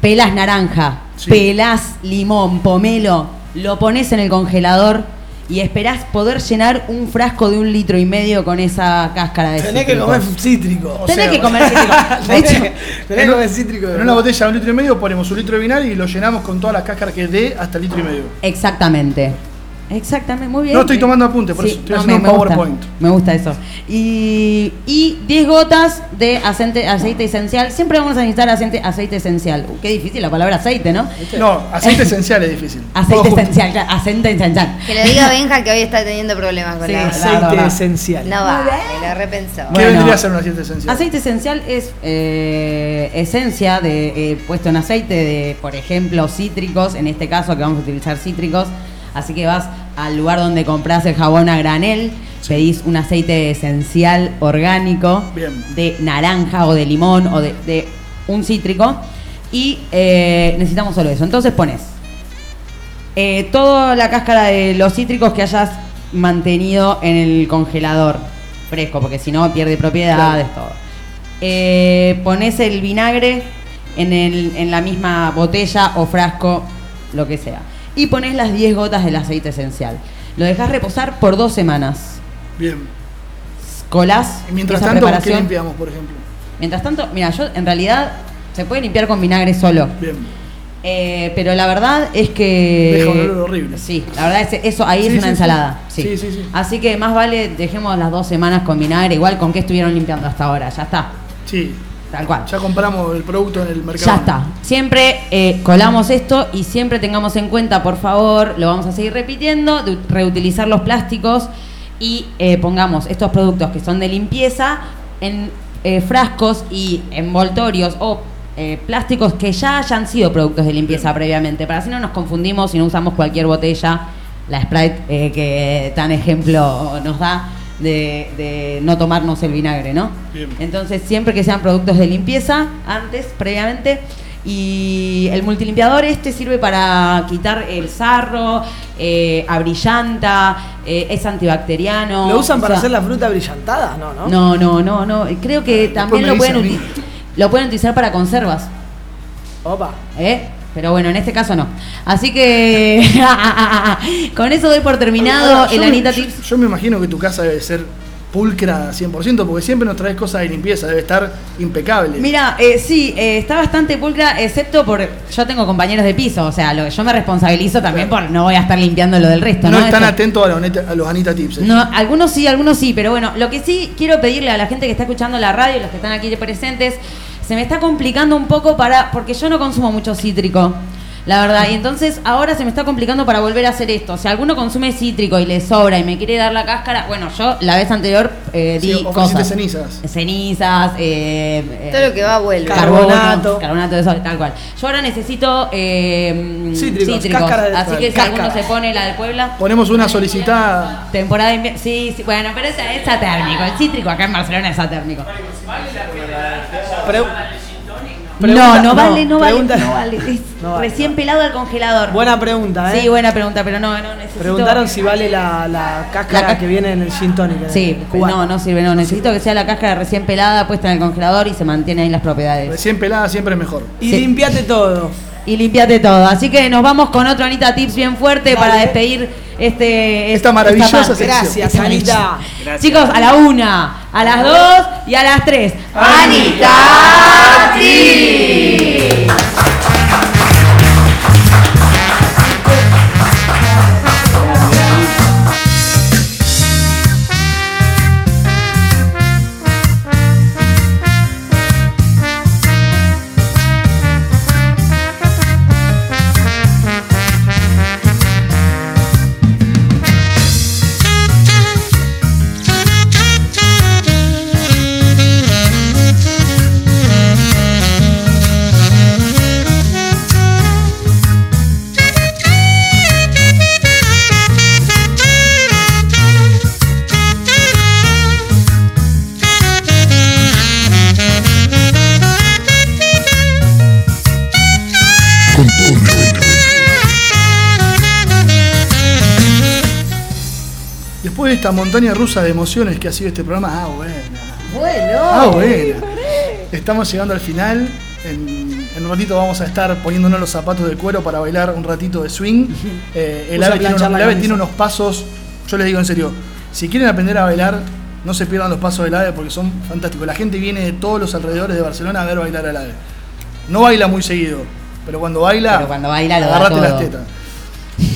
Pelas naranja, pelas limón, pomelo, lo pones en el congelador y esperás poder llenar un frasco de un litro y medio con esa cáscara de Tenés que cítricos. comer cítrico. Tenés que comer cítrico. De hecho, Tenés que comer cítrico. En una botella de un litro y medio ponemos un litro de vinagre y lo llenamos con todas las cáscaras que dé hasta el litro y medio. Exactamente. Exactamente, muy bien. No estoy tomando apuntes, por Sí, eso estoy no, haciendo me- un me gusta, PowerPoint. Me gusta eso. Y, y 10 gotas de aceite, aceite esencial. Siempre vamos a necesitar aceite, aceite esencial. Uh, qué difícil la palabra aceite, ¿no? No, aceite esencial es difícil. [laughs] Aceite Todo esencial, claro, aceite esencial. Que lo diga Benja que hoy está teniendo problemas con Sí, la aceite esencial. No va, lo repensó. ¿Qué vendría a ser un aceite esencial? Aceite esencial es eh, esencia de, eh, puesto en aceite de, por ejemplo, cítricos, en este caso que vamos a utilizar cítricos. Así que vas al lugar donde compras el jabón a granel, pedís un aceite esencial orgánico Bien. de naranja o de limón o de, de un cítrico y eh, necesitamos solo eso. Entonces pones eh, toda la cáscara de los cítricos que hayas mantenido en el congelador fresco, porque si no pierde propiedades, todo. Eh, pones el vinagre en, el- en la misma botella o frasco, lo que sea. Y pones las 10 gotas del aceite esencial. Lo dejas reposar por dos semanas. Bien. Colás Y mientras esa tanto, ¿con ¿qué limpiamos, por ejemplo? Mientras tanto, mira, yo en realidad se puede limpiar con vinagre solo. Bien. Eh, pero la verdad es que. Deja un olor horrible. Sí, la verdad es eso ahí Sí, es una sí. ensalada. Sí. Sí, sí, sí. Así que más vale dejemos las dos semanas con vinagre, igual con qué estuvieron limpiando hasta ahora. Ya está. Sí. Tal cual. Ya compramos el producto en el mercado. Ya está. Siempre eh, colamos esto y siempre tengamos en cuenta, por favor, lo vamos a seguir repitiendo, de reutilizar los plásticos y eh, pongamos estos productos que son de limpieza en eh, frascos y envoltorios o eh, plásticos que ya hayan sido productos de limpieza previamente, para así no nos confundimos y no usamos cualquier botella, la Sprite que tan ejemplo nos da de, de no tomarnos el vinagre, ¿no? Bien. Entonces, siempre que sean productos de limpieza, antes, previamente. Y el multilimpiador este sirve para quitar el sarro, eh, abrillanta, eh, es antibacteriano. ¿Lo usan o para sea- hacer la fruta brillantada? No, ¿no? No, no, no, no. Creo que también lo pueden, lo pueden utilizar para conservas. Opa. ¿Eh? Pero bueno, en este caso no. Así que [laughs] con eso doy por terminado Ahora, el Anita Tips. Yo me imagino que tu casa debe ser pulcra 100%, porque siempre nos traes cosas de limpieza, debe estar impecable. Mira, eh, sí, eh, está bastante pulcra, excepto por. Yo tengo compañeros de piso, o sea, lo, yo me responsabilizo también por no voy a estar limpiando lo del resto, no ¿no? están atentos a los, Anita- a los Anita Tips. eh. No, algunos sí, algunos sí, pero bueno, lo que sí quiero pedirle a la gente que está escuchando la radio los que están aquí presentes, se me está complicando un poco para, porque yo no consumo mucho cítrico, la verdad, y entonces ahora se me está complicando para volver a hacer esto. Si alguno consume cítrico y le sobra y me quiere dar la cáscara, bueno, yo la vez anterior eh, Sí, di cosas. cenizas. Cenizas, eh, eh, Todo lo que va vuelve. carbonato, Carbonato. carbonato, eso, tal cual. Yo ahora necesito eh, Cítricos, cáscara de- así que si cáscara. alguno se pone la de Puebla, Ponemos una solicitada. Temporada de invierno. Sí, sí, bueno, pero esa es atérmico. El cítrico acá en Barcelona es atérmico. Pre- No, Pregunta- no vale, no vale. pregunta- No vale. [laughs] Es No vale, recién pelado al congelador. Buena pregunta, ¿eh? Sí, buena pregunta, pero no, no necesito. Preguntaron si vale la, la cáscara La ca- que viene en el gin tonic. Sí, cubano. no, no sirve, no. Necesito que sea la cáscara recién pelada, puesta en el congelador y se mantiene ahí las propiedades. Recién pelada siempre es mejor. Y Sí. limpiate todo. Y limpiate todo. Así que nos vamos con otro Anita Tips bien fuerte Dale. para despedir este, Esta maravillosa. Gracias, Esta Anita. Chicos, a la una, a las dos y a las tres. Anita Tips. Thank esta montaña rusa de emociones que ha sido este programa, ah, bueno. Bueno. Ah, bueno. Estamos llegando al final. En, en un ratito vamos a estar poniéndonos los zapatos de cuero para bailar un ratito de swing. [laughs] Eh, el ave, tiene unos, la el ave camisa. tiene unos pasos, yo les digo en serio, si quieren aprender a bailar, no se pierdan los pasos del ave porque son fantásticos. La gente viene de todos los alrededores de Barcelona a ver bailar al ave. No baila muy seguido, pero cuando baila, Pero cuando baila lo las tetas.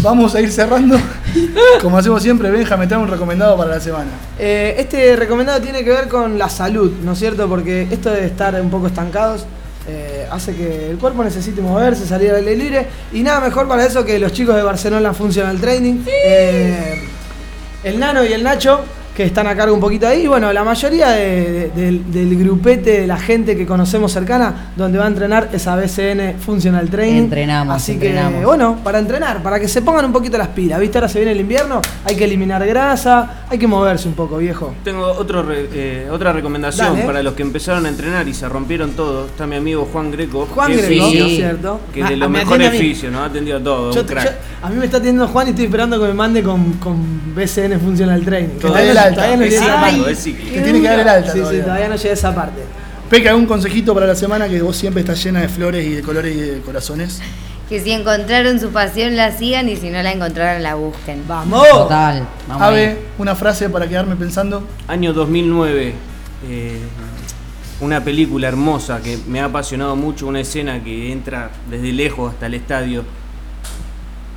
Vamos a ir cerrando. [laughs] Como hacemos siempre, Benja, me trae un recomendado para la semana. Eh, este recomendado tiene que ver con la salud, ¿no es cierto? Porque esto de estar un poco estancados eh, hace que el cuerpo necesite moverse, salir al aire libre. Y nada mejor para eso que los chicos de Barcelona Functional Training. Eh, el Nano y el Nacho, que están a cargo un poquito ahí. Y bueno, la mayoría de- de- del, del grupete de la gente que conocemos cercana, donde va a entrenar es a BCN Functional Training. Entrenamos, Así entrenamos. que, bueno, para entrenar, para que se pongan un poquito las pilas. ¿Viste? Ahora se viene el invierno, hay que eliminar grasa, hay que moverse un poco, viejo. Tengo otro re- eh, otra recomendación Dale. para los que empezaron a entrenar y se rompieron todo. Está mi amigo Juan Greco. Juan que es Greco, sí, cierto. Que Ah, de los me mejores a mí. fisios, ¿no? Ha atendido todo. Yo- un crack. yo- a mí me está atendiendo Juan y estoy esperando que me mande con, con BCN Functional Training. Todavía el alta. todavía no Es llegué a esa cíclico, parte. es cíclico. Te tiene que dar el alta Sí, todavía. sí, todavía no llegué a esa parte. Peca, ¿algún consejito para la semana que vos siempre estás llena de flores y de colores y de corazones? Que si encontraron su pasión la sigan y si no la encontraron la busquen. ¡Vamos! Total. Vamos. Ave, una frase para quedarme pensando. Año 2009. eh, una película hermosa que me ha apasionado mucho. Una escena que entra desde lejos hasta el estadio.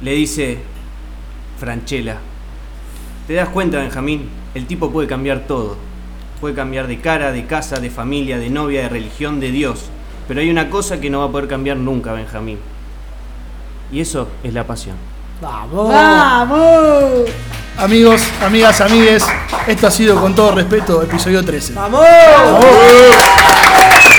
Le dice Franchella. ¿Te das cuenta, Benjamín? El tipo puede cambiar todo. Puede cambiar de cara, de casa, de familia, de novia, de religión, de Dios. Pero hay una cosa que no va a poder cambiar nunca, Benjamín. Y eso es la pasión. ¡Vamos! ¡Vamos! Amigos, amigas, amigues, esto ha sido con todo respeto episodio 13. ¡Vamos! Gracias.